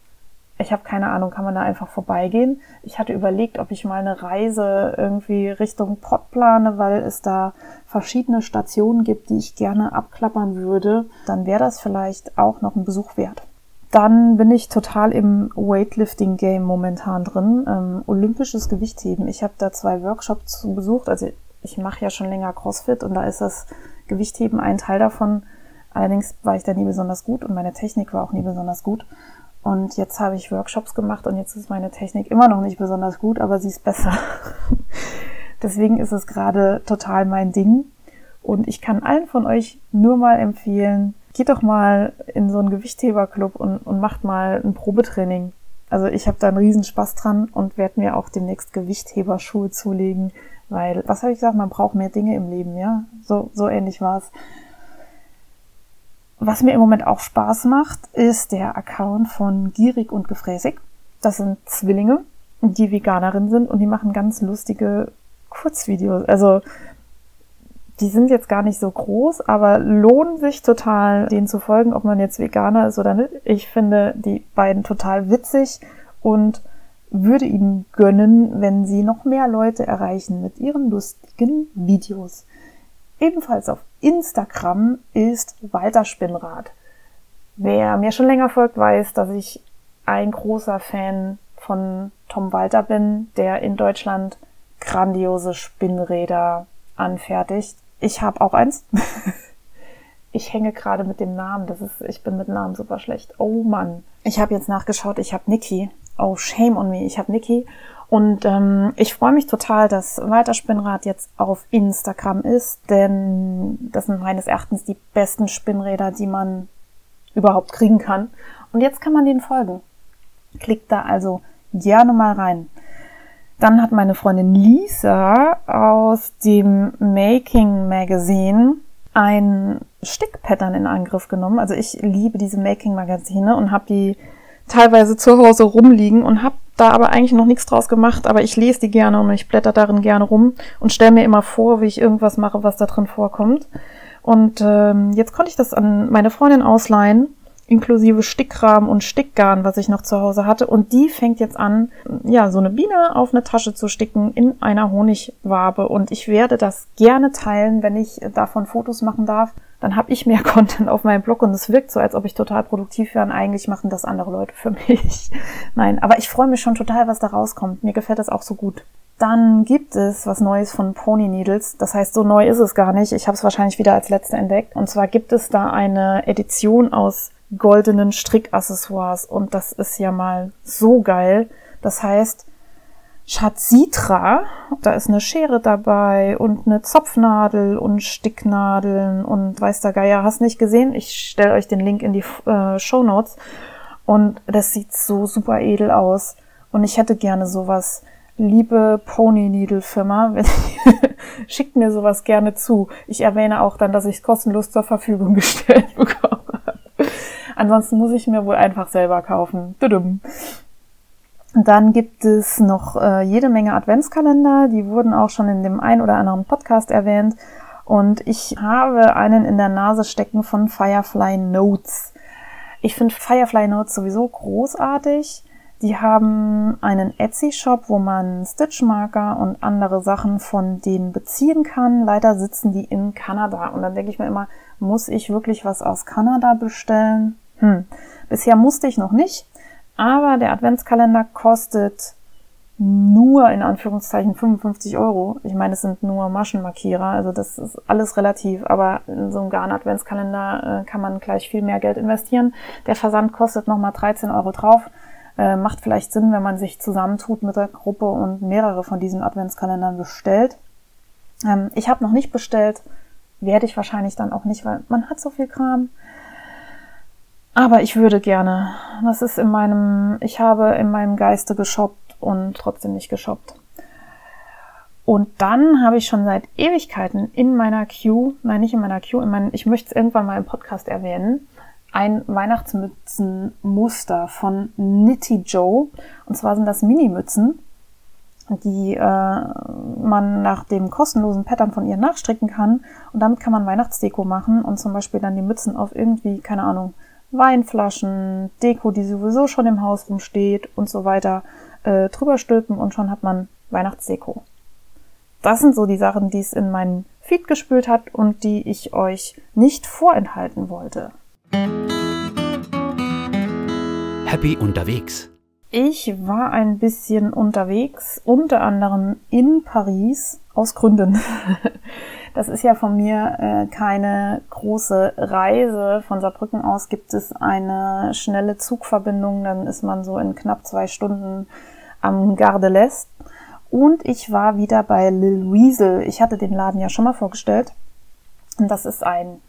Ich habe keine Ahnung, kann man da einfach vorbeigehen? Ich hatte überlegt, ob ich mal eine Reise irgendwie Richtung Pott plane, weil es da verschiedene Stationen gibt, die ich gerne abklappern würde. Dann wäre das vielleicht auch noch ein Besuch wert. Dann bin ich total im Weightlifting-Game momentan drin. Ähm, olympisches Gewichtheben. Ich habe da zwei Workshops besucht. Also ich mache ja schon länger CrossFit und da ist das Gewichtheben ein Teil davon. Allerdings war ich da nie besonders gut und meine Technik war auch nie besonders gut. Und jetzt habe ich Workshops gemacht und jetzt ist meine Technik immer noch nicht besonders gut, aber sie ist besser. Deswegen ist es gerade total mein Ding. Und ich kann allen von euch nur mal empfehlen, geht doch mal in so einen Gewichtheberclub und, und macht mal ein Probetraining. Also ich habe da einen riesen Spaß dran und werde mir auch demnächst Gewichtheberschuhe zulegen, weil, was habe ich gesagt, man braucht mehr Dinge im Leben, ja? So, so ähnlich war es. Was mir im Moment auch Spaß macht, ist der Account von Gierig und Gefräßig. Das sind Zwillinge, die Veganerin sind und die machen ganz lustige Kurzvideos. Also die sind jetzt gar nicht so groß, aber lohnen sich total, denen zu folgen, ob man jetzt Veganer ist oder nicht. Ich finde die beiden total witzig und würde ihnen gönnen, wenn sie noch mehr Leute erreichen mit ihren lustigen Videos. Ebenfalls auf Instagram ist Walter Spinnrad. Wer mir schon länger folgt, weiß, dass ich ein großer Fan von Tom Walter bin, der in Deutschland grandiose Spinnräder anfertigt. Ich habe auch eins. ich hänge gerade mit dem Namen. Das ist, ich bin mit Namen super schlecht. Oh Mann. Ich habe jetzt nachgeschaut. Ich habe Niki. Oh, shame on me. Ich habe Niki. Und ähm, ich freue mich total, dass Walter Spinnrad jetzt auf Instagram ist, denn das sind meines Erachtens die besten Spinnräder, die man überhaupt kriegen kann. Und jetzt kann man denen folgen. Klickt da also gerne mal rein. Dann hat meine Freundin Lisa aus dem Making Magazine ein Stickpattern in Angriff genommen. Also ich liebe diese Making Magazine und habe die teilweise zu Hause rumliegen und habe da aber eigentlich noch nichts draus gemacht, aber ich lese die gerne und ich blätter darin gerne rum und stelle mir immer vor, wie ich irgendwas mache, was da drin vorkommt. Und ähm, jetzt konnte ich das an meine Freundin ausleihen, inklusive Stickrahmen und Stickgarn, was ich noch zu Hause hatte. Und die fängt jetzt an, ja, so eine Biene auf eine Tasche zu sticken in einer Honigwabe. Und ich werde das gerne teilen, wenn ich davon Fotos machen darf. Dann habe ich mehr Content auf meinem Blog und es wirkt so, als ob ich total produktiv wäre. Und eigentlich machen das andere Leute für mich. Nein, aber ich freue mich schon total, was da rauskommt. Mir gefällt das auch so gut. Dann gibt es was Neues von Pony Needles. Das heißt, so neu ist es gar nicht. Ich habe es wahrscheinlich wieder als letzte entdeckt. Und zwar gibt es da eine Edition aus goldenen Strickaccessoires. Und das ist ja mal so geil. Das heißt, Schatzitra, da ist eine Schere dabei und eine Zopfnadel und Sticknadeln und weiß der Geier, hast nicht gesehen? Ich stelle euch den Link in die äh, Show Notes. Und das sieht so super edel aus. Und ich hätte gerne sowas liebe Pony Needle Firma, schickt mir sowas gerne zu. Ich erwähne auch dann, dass ich es kostenlos zur Verfügung gestellt bekomme. Ansonsten muss ich mir wohl einfach selber kaufen. Dann gibt es noch äh, jede Menge Adventskalender, die wurden auch schon in dem ein oder anderen Podcast erwähnt. Und ich habe einen in der Nase stecken von Firefly Notes. Ich finde Firefly Notes sowieso großartig. Die haben einen Etsy-Shop, wo man Stitchmarker und andere Sachen von denen beziehen kann. Leider sitzen die in Kanada. Und dann denke ich mir immer, muss ich wirklich was aus Kanada bestellen? Hm. Bisher musste ich noch nicht. Aber der Adventskalender kostet nur in Anführungszeichen 55 Euro. Ich meine, es sind nur Maschenmarkierer, also das ist alles relativ, aber in so einem Garn-Adventskalender äh, kann man gleich viel mehr Geld investieren. Der Versand kostet nochmal 13 Euro drauf. Äh, macht vielleicht Sinn, wenn man sich zusammentut mit der Gruppe und mehrere von diesen Adventskalendern bestellt. Ähm, ich habe noch nicht bestellt, werde ich wahrscheinlich dann auch nicht, weil man hat so viel Kram. Aber ich würde gerne. Das ist in meinem, ich habe in meinem Geiste geshoppt und trotzdem nicht geshoppt. Und dann habe ich schon seit Ewigkeiten in meiner Queue, nein, nicht in meiner Queue, in meinen, ich möchte es irgendwann mal im Podcast erwähnen, ein Weihnachtsmützenmuster von Nitty Joe. Und zwar sind das Mini-Mützen, die äh, man nach dem kostenlosen Pattern von ihr nachstricken kann. Und damit kann man Weihnachtsdeko machen und zum Beispiel dann die Mützen auf irgendwie, keine Ahnung, Weinflaschen, Deko, die sowieso schon im Haus rumsteht und so weiter, äh, drüber stülpen und schon hat man Weihnachtsdeko. Das sind so die Sachen, die es in meinen Feed gespült hat und die ich euch nicht vorenthalten wollte. Happy unterwegs. Ich war ein bisschen unterwegs, unter anderem in Paris, aus Gründen. Das ist ja von mir äh, keine große Reise. Von Saarbrücken aus gibt es eine schnelle Zugverbindung, dann ist man so in knapp zwei Stunden am Gare de l'Est. Und ich war wieder bei Lil Weasel. Ich hatte den Laden ja schon mal vorgestellt. Und das ist ein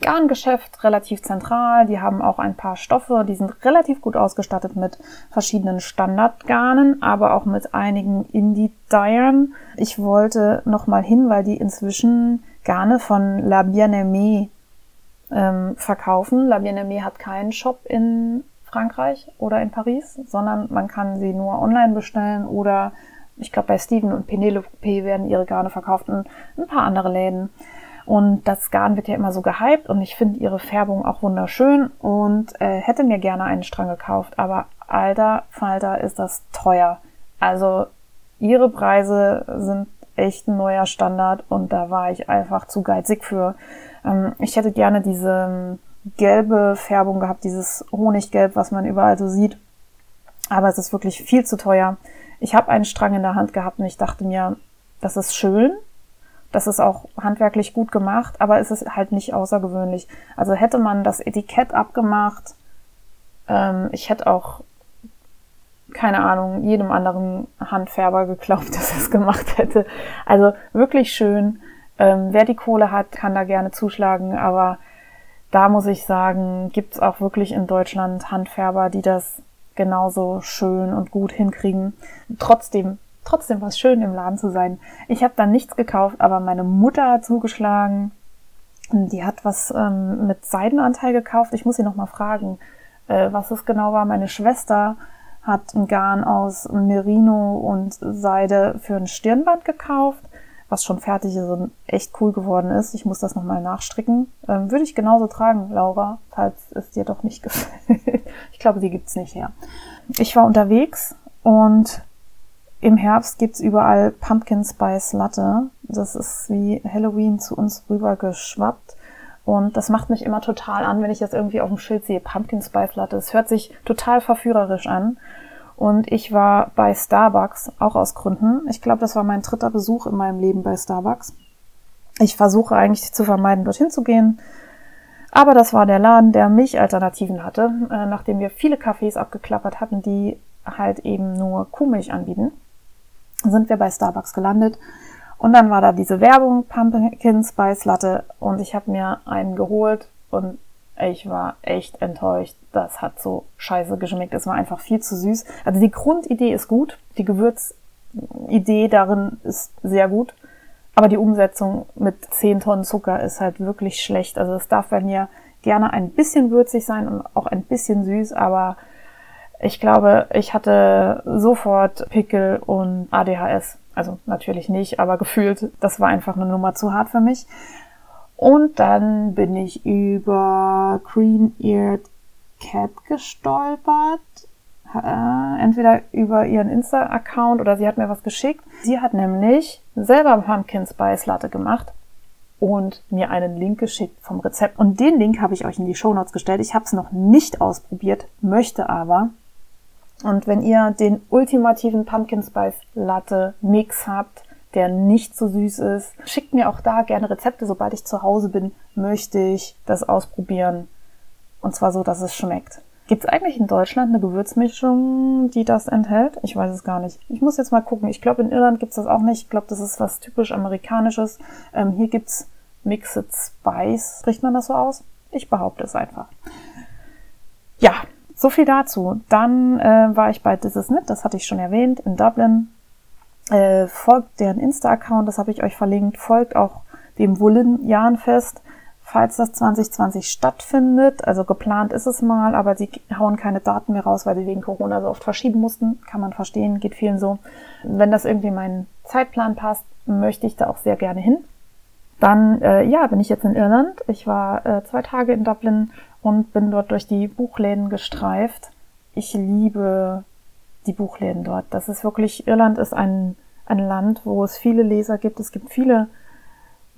Garngeschäft relativ zentral. Die haben auch ein paar Stoffe, die sind relativ gut ausgestattet mit verschiedenen Standardgarnen, aber auch mit einigen Indie-Dyern. Ich wollte nochmal hin, weil die inzwischen Garne von La Bien-Aimée ähm, verkaufen. La Bien-Aimée hat keinen Shop in Frankreich oder in Paris, sondern man kann sie nur online bestellen oder ich glaube bei Steven und Penelope werden ihre Garne verkauft und ein paar andere Läden. Und das Garn wird ja immer so gehypt und ich finde ihre Färbung auch wunderschön und äh, hätte mir gerne einen Strang gekauft. Aber alter Falter ist das teuer. Also ihre Preise sind echt ein neuer Standard und da war ich einfach zu geizig für. Ähm, ich hätte gerne diese ähm, gelbe Färbung gehabt, dieses Honiggelb, was man überall so sieht. Aber es ist wirklich viel zu teuer. Ich habe einen Strang in der Hand gehabt und ich dachte mir, das ist schön, das ist auch handwerklich gut gemacht, aber es ist halt nicht außergewöhnlich. Also hätte man das Etikett abgemacht, ähm, ich hätte auch, keine Ahnung, jedem anderen Handfärber geglaubt, dass es gemacht hätte. Also wirklich schön. Ähm, wer die Kohle hat, kann da gerne zuschlagen, aber da muss ich sagen, gibt's auch wirklich in Deutschland Handfärber, die das genauso schön und gut hinkriegen. Trotzdem trotzdem was schön im Laden zu sein. Ich habe dann nichts gekauft, aber meine Mutter hat zugeschlagen. Die hat was ähm, mit Seidenanteil gekauft. Ich muss sie noch mal fragen, äh, was es genau war. Meine Schwester hat ein Garn aus Merino und Seide für ein Stirnband gekauft, was schon fertig ist und echt cool geworden ist. Ich muss das nochmal nachstricken. Ähm, würde ich genauso tragen, Laura, falls es dir doch nicht gefällt. ich glaube, die gibt's nicht her. Ich war unterwegs und im Herbst gibt's überall Pumpkin Spice Latte. Das ist wie Halloween zu uns rüber geschwappt. Und das macht mich immer total an, wenn ich das irgendwie auf dem Schild sehe. Pumpkin Spice Latte. Es hört sich total verführerisch an. Und ich war bei Starbucks, auch aus Gründen. Ich glaube, das war mein dritter Besuch in meinem Leben bei Starbucks. Ich versuche eigentlich zu vermeiden, dorthin zu gehen. Aber das war der Laden, der Milchalternativen hatte, äh, nachdem wir viele Cafés abgeklappert hatten, die halt eben nur Kuhmilch anbieten sind wir bei Starbucks gelandet. Und dann war da diese Werbung, Pumpkin Spice Latte. Und ich habe mir einen geholt und ich war echt enttäuscht. Das hat so scheiße geschmeckt. Es war einfach viel zu süß. Also die Grundidee ist gut. Die Gewürzidee darin ist sehr gut. Aber die Umsetzung mit 10 Tonnen Zucker ist halt wirklich schlecht. Also es darf bei mir gerne ein bisschen würzig sein und auch ein bisschen süß, aber ich glaube, ich hatte sofort Pickel und ADHS. Also natürlich nicht, aber gefühlt, das war einfach eine Nummer zu hart für mich. Und dann bin ich über Green-Eared Cat gestolpert. Entweder über ihren Insta-Account oder sie hat mir was geschickt. Sie hat nämlich selber Pumpkin Spice Latte gemacht und mir einen Link geschickt vom Rezept. Und den Link habe ich euch in die Show Notes gestellt. Ich habe es noch nicht ausprobiert, möchte aber. Und wenn ihr den ultimativen Pumpkin Spice Latte Mix habt, der nicht so süß ist, schickt mir auch da gerne Rezepte. Sobald ich zu Hause bin, möchte ich das ausprobieren. Und zwar so, dass es schmeckt. Gibt es eigentlich in Deutschland eine Gewürzmischung, die das enthält? Ich weiß es gar nicht. Ich muss jetzt mal gucken. Ich glaube, in Irland gibt es das auch nicht. Ich glaube, das ist was typisch Amerikanisches. Ähm, hier gibt's Mixed Spice. Spricht man das so aus? Ich behaupte es einfach. Ja, so viel dazu. Dann äh, war ich bei This Is Knit, das hatte ich schon erwähnt, in Dublin. Äh, folgt deren Insta-Account, das habe ich euch verlinkt. Folgt auch dem Wollin Jahrenfest, falls das 2020 stattfindet. Also geplant ist es mal, aber sie hauen keine Daten mehr raus, weil sie wegen Corona so oft verschieben mussten. Kann man verstehen, geht vielen so. Wenn das irgendwie meinen Zeitplan passt, möchte ich da auch sehr gerne hin. Dann, äh, ja, bin ich jetzt in Irland. Ich war äh, zwei Tage in Dublin und bin dort durch die Buchläden gestreift. Ich liebe die Buchläden dort. Das ist wirklich, Irland ist ein, ein Land, wo es viele Leser gibt. Es gibt viele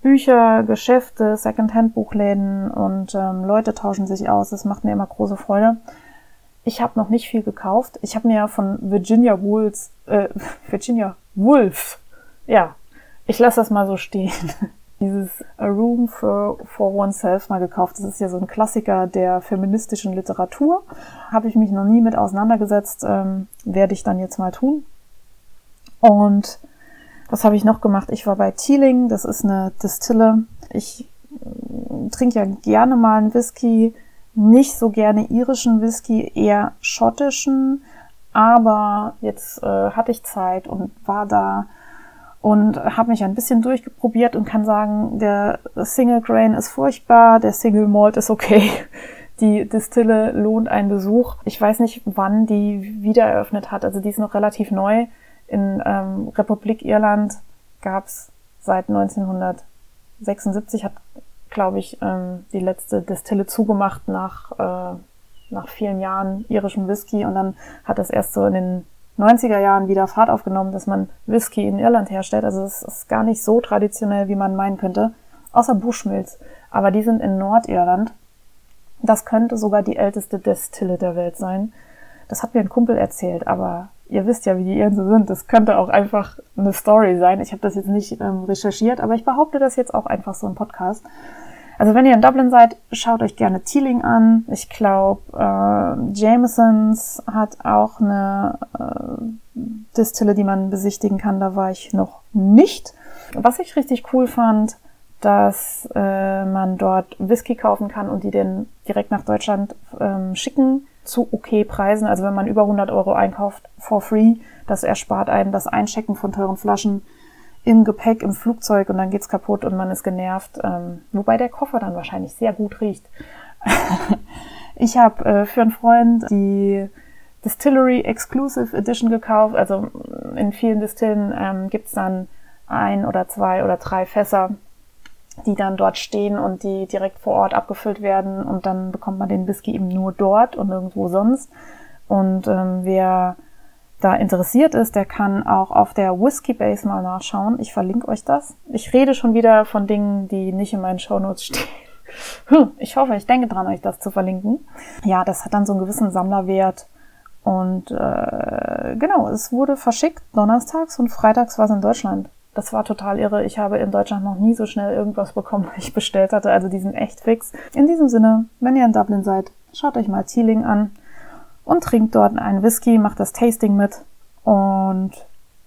Bücher, Geschäfte, Secondhand-Buchläden und ähm, Leute tauschen sich aus. Das macht mir immer große Freude. Ich habe noch nicht viel gekauft. Ich habe mir von Virginia Woolf, äh, Virginia Woolf, ja, ich lasse das mal so stehen dieses A Room for, for Oneself mal gekauft. Das ist ja so ein Klassiker der feministischen Literatur. Habe ich mich noch nie mit auseinandergesetzt, ähm, werde ich dann jetzt mal tun. Und was habe ich noch gemacht? Ich war bei Teeling, das ist eine Distille. Ich äh, trinke ja gerne mal einen Whisky, nicht so gerne irischen Whisky, eher schottischen. Aber jetzt äh, hatte ich Zeit und war da und habe mich ein bisschen durchgeprobiert und kann sagen, der Single Grain ist furchtbar, der Single Malt ist okay. Die Distille lohnt einen Besuch. Ich weiß nicht, wann die wieder eröffnet hat. Also die ist noch relativ neu. In ähm, Republik Irland gab's seit 1900 76 hat, glaube ich, ähm, die letzte Destille zugemacht nach, äh, nach vielen Jahren irischem Whisky und dann hat es erst so in den 90er Jahren wieder Fahrt aufgenommen, dass man Whisky in Irland herstellt. Also es ist gar nicht so traditionell, wie man meinen könnte, außer Bushmills. Aber die sind in Nordirland. Das könnte sogar die älteste Destille der Welt sein. Das hat mir ein Kumpel erzählt, aber ihr wisst ja, wie die Iren so sind. Das könnte auch einfach eine Story sein. Ich habe das jetzt nicht ähm, recherchiert, aber ich behaupte das jetzt auch einfach so im Podcast. Also wenn ihr in Dublin seid, schaut euch gerne Teeling an. Ich glaube, äh, Jamesons hat auch eine äh, Distille, die man besichtigen kann. Da war ich noch nicht. Was ich richtig cool fand, dass äh, man dort Whisky kaufen kann und die den direkt nach Deutschland ähm, schicken zu okay Preisen. Also wenn man über 100 Euro einkauft, for free, das erspart einem das Einchecken von teuren Flaschen im Gepäck, im Flugzeug und dann geht's kaputt und man ist genervt. Ähm, wobei der Koffer dann wahrscheinlich sehr gut riecht. ich habe äh, für einen Freund die Distillery Exclusive Edition gekauft. Also in vielen Distillen ähm, gibt's dann ein oder zwei oder drei Fässer, die dann dort stehen und die direkt vor Ort abgefüllt werden und dann bekommt man den Whisky eben nur dort und nirgendwo sonst. Und ähm, wer da interessiert ist, der kann auch auf der Whiskey Base mal nachschauen. Ich verlinke euch das. Ich rede schon wieder von Dingen, die nicht in meinen Shownotes stehen. Hm, ich hoffe, ich denke dran, euch das zu verlinken. Ja, das hat dann so einen gewissen Sammlerwert. Und äh, genau, es wurde verschickt donnerstags und freitags war es in Deutschland. Das war total irre. Ich habe in Deutschland noch nie so schnell irgendwas bekommen, was ich bestellt hatte. Also die sind echt fix. In diesem Sinne, wenn ihr in Dublin seid, schaut euch mal Teeling an und trinkt dort einen Whisky, macht das Tasting mit und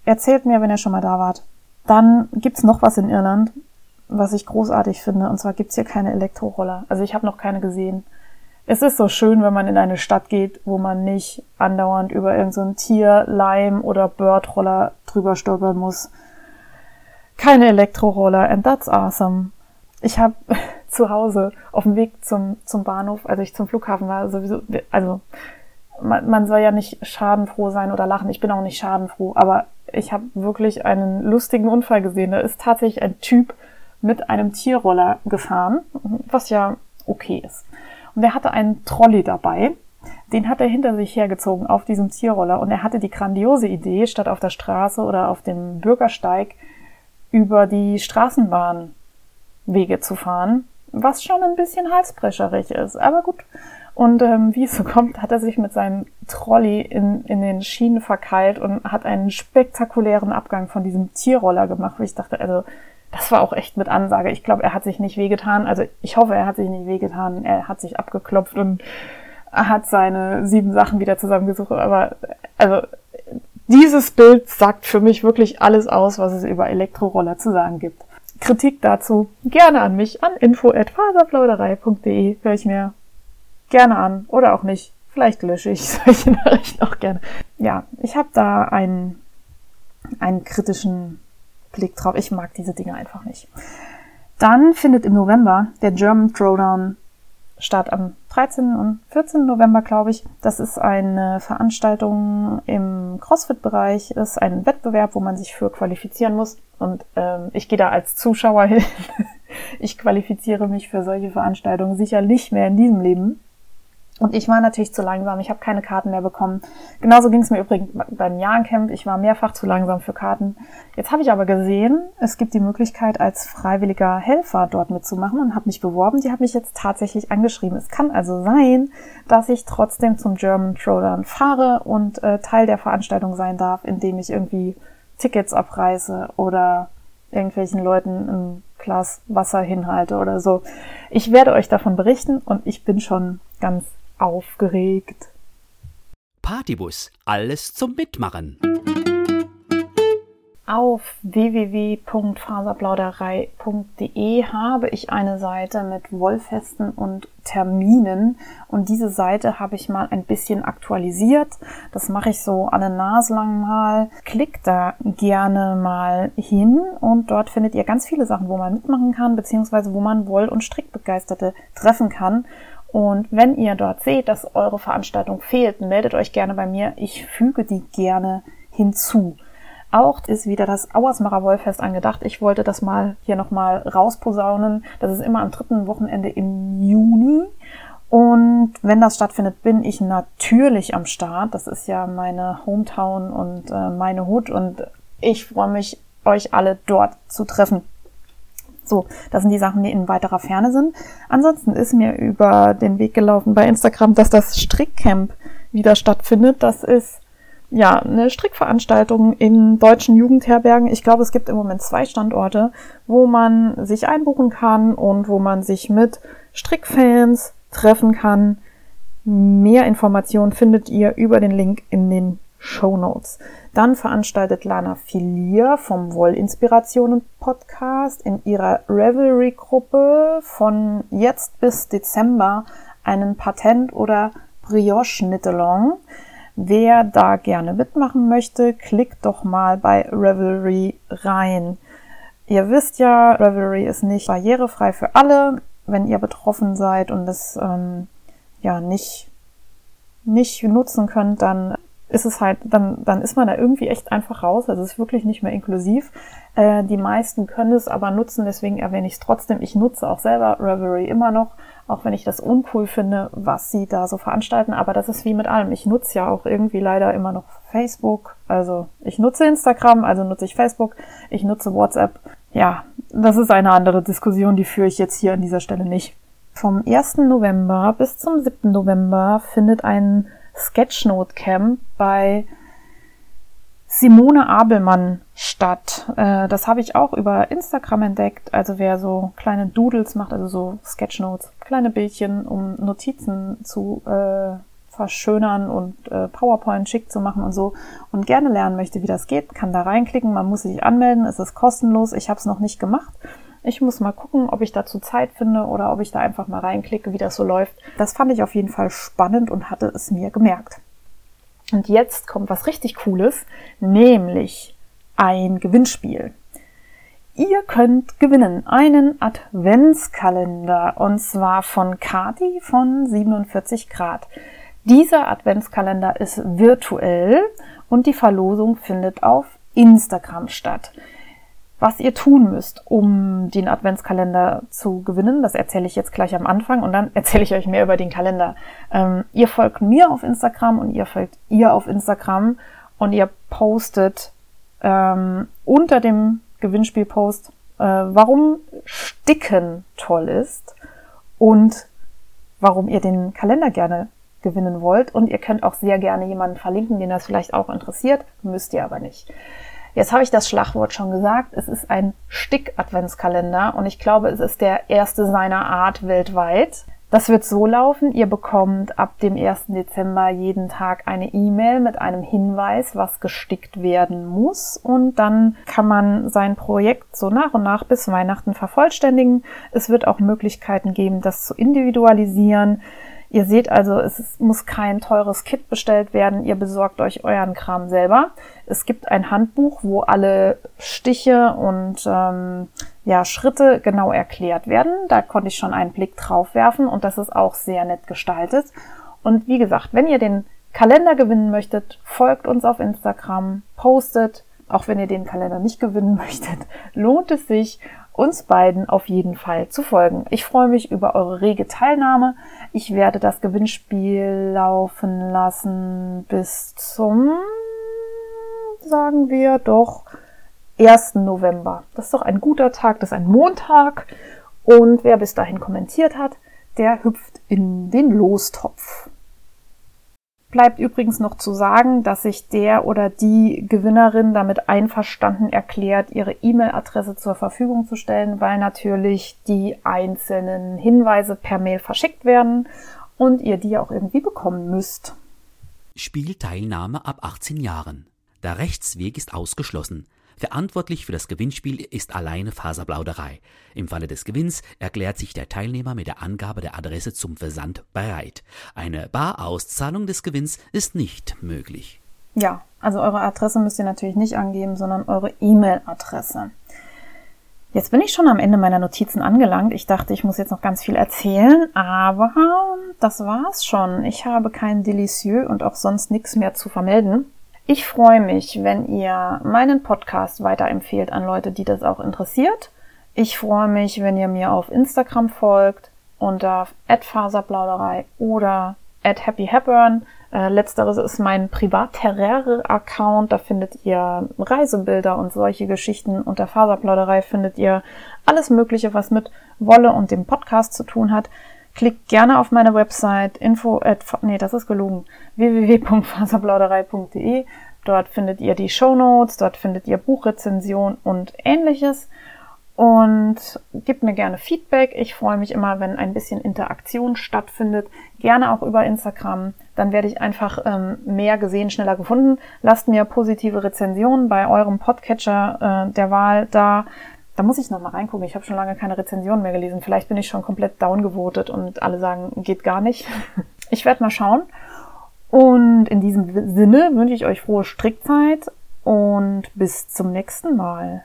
erzählt mir, wenn ihr schon mal da wart. Dann gibt's noch was in Irland, was ich großartig finde. Und zwar gibt's hier keine Elektroroller. Also ich habe noch keine gesehen. Es ist so schön, wenn man in eine Stadt geht, wo man nicht andauernd über irgendein so Tier, Leim oder Birdroller drüber stolpern muss. Keine Elektroroller and that's awesome. Ich habe zu Hause auf dem Weg zum, zum Bahnhof, als ich zum Flughafen war, sowieso, also man, man soll ja nicht schadenfroh sein oder lachen. Ich bin auch nicht schadenfroh, aber ich habe wirklich einen lustigen Unfall gesehen. Da ist tatsächlich ein Typ mit einem Tierroller gefahren, was ja okay ist. Und er hatte einen Trolley dabei. Den hat er hinter sich hergezogen auf diesem Tierroller und er hatte die grandiose Idee, statt auf der Straße oder auf dem Bürgersteig über die Straßenbahnwege zu fahren, was schon ein bisschen halsbrecherig ist. Aber gut, und ähm, wie es so kommt, hat er sich mit seinem Trolley in, in den Schienen verkeilt und hat einen spektakulären Abgang von diesem Tierroller gemacht, wo ich dachte, also das war auch echt mit Ansage. Ich glaube, er hat sich nicht wehgetan. Also ich hoffe, er hat sich nicht wehgetan. Er hat sich abgeklopft und hat seine sieben Sachen wieder zusammengesucht. Aber also dieses Bild sagt für mich wirklich alles aus, was es über Elektroroller zu sagen gibt. Kritik dazu gerne an mich an info@faserplauderei.de. Höre ich mir gerne an oder auch nicht. Vielleicht lösche ich solche Nachrichten auch gerne. Ja, ich habe da einen, einen kritischen Blick drauf. Ich mag diese Dinge einfach nicht. Dann findet im November der German Throwdown statt am 13. und 14. November, glaube ich. Das ist eine Veranstaltung im CrossFit-Bereich, ist ein Wettbewerb, wo man sich für qualifizieren muss. Und ähm, ich gehe da als Zuschauer hin. ich qualifiziere mich für solche Veranstaltungen sicher nicht mehr in diesem Leben. Und ich war natürlich zu langsam. Ich habe keine Karten mehr bekommen. Genauso ging es mir übrigens beim Jahrencamp. Ich war mehrfach zu langsam für Karten. Jetzt habe ich aber gesehen, es gibt die Möglichkeit, als freiwilliger Helfer dort mitzumachen und habe mich beworben. Die hat mich jetzt tatsächlich angeschrieben. Es kann also sein, dass ich trotzdem zum German Throwdown fahre und äh, Teil der Veranstaltung sein darf, indem ich irgendwie Tickets abreiße oder irgendwelchen Leuten ein Glas Wasser hinhalte oder so. Ich werde euch davon berichten und ich bin schon ganz aufgeregt. Partybus, alles zum Mitmachen. Auf www.faserplauderei.de habe ich eine Seite mit Wollfesten und Terminen und diese Seite habe ich mal ein bisschen aktualisiert. Das mache ich so alle Nase lang mal. Klickt da gerne mal hin und dort findet ihr ganz viele Sachen, wo man mitmachen kann, beziehungsweise wo man Woll- und Strickbegeisterte treffen kann. Und wenn ihr dort seht, dass eure Veranstaltung fehlt, meldet euch gerne bei mir. Ich füge die gerne hinzu. Auch ist wieder das Auersmacher Wollfest angedacht. Ich wollte das mal hier nochmal rausposaunen. Das ist immer am dritten Wochenende im Juni. Und wenn das stattfindet, bin ich natürlich am Start. Das ist ja meine Hometown und äh, meine Hut und ich freue mich, euch alle dort zu treffen. So, das sind die Sachen, die in weiterer Ferne sind. Ansonsten ist mir über den Weg gelaufen bei Instagram, dass das Strickcamp wieder stattfindet. Das ist ja eine Strickveranstaltung in deutschen Jugendherbergen. Ich glaube, es gibt im Moment zwei Standorte, wo man sich einbuchen kann und wo man sich mit Strickfans treffen kann. Mehr Informationen findet ihr über den Link in den Show Notes. Dann veranstaltet Lana Filier vom Wollinspirationen Podcast in ihrer Revelry Gruppe von jetzt bis Dezember einen Patent- oder Brioche-Schnittelong. Wer da gerne mitmachen möchte, klickt doch mal bei Revelry rein. Ihr wisst ja, Revelry ist nicht barrierefrei für alle. Wenn ihr betroffen seid und es ähm, ja nicht nicht nutzen könnt, dann ist es halt, dann, dann ist man da irgendwie echt einfach raus. Also es ist wirklich nicht mehr inklusiv. Äh, die meisten können es aber nutzen, deswegen erwähne ich es trotzdem. Ich nutze auch selber Reverie immer noch, auch wenn ich das uncool finde, was sie da so veranstalten. Aber das ist wie mit allem. Ich nutze ja auch irgendwie leider immer noch Facebook. Also ich nutze Instagram, also nutze ich Facebook. Ich nutze WhatsApp. Ja, das ist eine andere Diskussion, die führe ich jetzt hier an dieser Stelle nicht. Vom 1. November bis zum 7. November findet ein Sketchnote Camp bei Simone Abelmann statt. Äh, das habe ich auch über Instagram entdeckt. Also wer so kleine Doodles macht, also so Sketchnotes, kleine Bildchen, um Notizen zu äh, verschönern und äh, PowerPoint schick zu machen und so und gerne lernen möchte, wie das geht, kann da reinklicken. Man muss sich anmelden, es ist kostenlos. Ich habe es noch nicht gemacht. Ich muss mal gucken, ob ich dazu Zeit finde oder ob ich da einfach mal reinklicke, wie das so läuft. Das fand ich auf jeden Fall spannend und hatte es mir gemerkt. Und jetzt kommt was richtig Cooles, nämlich ein Gewinnspiel. Ihr könnt gewinnen einen Adventskalender und zwar von Kati von 47 Grad. Dieser Adventskalender ist virtuell und die Verlosung findet auf Instagram statt. Was ihr tun müsst, um den Adventskalender zu gewinnen, das erzähle ich jetzt gleich am Anfang und dann erzähle ich euch mehr über den Kalender. Ähm, ihr folgt mir auf Instagram und ihr folgt ihr auf Instagram und ihr postet ähm, unter dem Gewinnspielpost, äh, warum Sticken toll ist und warum ihr den Kalender gerne gewinnen wollt. Und ihr könnt auch sehr gerne jemanden verlinken, den das vielleicht auch interessiert, müsst ihr aber nicht. Jetzt habe ich das Schlagwort schon gesagt. Es ist ein Stick-Adventskalender und ich glaube, es ist der erste seiner Art weltweit. Das wird so laufen, ihr bekommt ab dem 1. Dezember jeden Tag eine E-Mail mit einem Hinweis, was gestickt werden muss und dann kann man sein Projekt so nach und nach bis Weihnachten vervollständigen. Es wird auch Möglichkeiten geben, das zu individualisieren. Ihr seht also, es muss kein teures Kit bestellt werden. Ihr besorgt euch euren Kram selber. Es gibt ein Handbuch, wo alle Stiche und ähm, ja, Schritte genau erklärt werden. Da konnte ich schon einen Blick drauf werfen und das ist auch sehr nett gestaltet. Und wie gesagt, wenn ihr den Kalender gewinnen möchtet, folgt uns auf Instagram, postet, auch wenn ihr den Kalender nicht gewinnen möchtet, lohnt es sich uns beiden auf jeden Fall zu folgen. Ich freue mich über eure rege Teilnahme. Ich werde das Gewinnspiel laufen lassen bis zum, sagen wir doch, 1. November. Das ist doch ein guter Tag, das ist ein Montag. Und wer bis dahin kommentiert hat, der hüpft in den Lostopf. Bleibt übrigens noch zu sagen, dass sich der oder die Gewinnerin damit einverstanden erklärt, ihre E-Mail-Adresse zur Verfügung zu stellen, weil natürlich die einzelnen Hinweise per Mail verschickt werden und ihr die auch irgendwie bekommen müsst. Spielteilnahme ab 18 Jahren. Der Rechtsweg ist ausgeschlossen. Verantwortlich für das Gewinnspiel ist alleine Faserplauderei. Im Falle des Gewinns erklärt sich der Teilnehmer mit der Angabe der Adresse zum Versand bereit. Eine Barauszahlung des Gewinns ist nicht möglich. Ja, also eure Adresse müsst ihr natürlich nicht angeben, sondern eure E-Mail-Adresse. Jetzt bin ich schon am Ende meiner Notizen angelangt. Ich dachte, ich muss jetzt noch ganz viel erzählen, aber das war's schon. Ich habe kein Delicieux und auch sonst nichts mehr zu vermelden. Ich freue mich, wenn ihr meinen Podcast weiterempfehlt an Leute, die das auch interessiert. Ich freue mich, wenn ihr mir auf Instagram folgt unter @faserplauderei oder @happyhepburn. Äh, letzteres ist mein Privat-Terrare-Account. Da findet ihr Reisebilder und solche Geschichten. Unter Faserplauderei findet ihr alles Mögliche, was mit Wolle und dem Podcast zu tun hat. Klickt gerne auf meine Website info at, nee, das ist gelogen, www.faserplauderei.de. Dort findet ihr die Show Notes, dort findet ihr Buchrezension und ähnliches. Und gebt mir gerne Feedback. Ich freue mich immer, wenn ein bisschen Interaktion stattfindet. Gerne auch über Instagram. Dann werde ich einfach ähm, mehr gesehen, schneller gefunden. Lasst mir positive Rezensionen bei eurem Podcatcher äh, der Wahl da. Da muss ich nochmal reingucken. Ich habe schon lange keine Rezension mehr gelesen. Vielleicht bin ich schon komplett downgevotet und alle sagen, geht gar nicht. Ich werde mal schauen. Und in diesem Sinne wünsche ich euch frohe Strickzeit und bis zum nächsten Mal.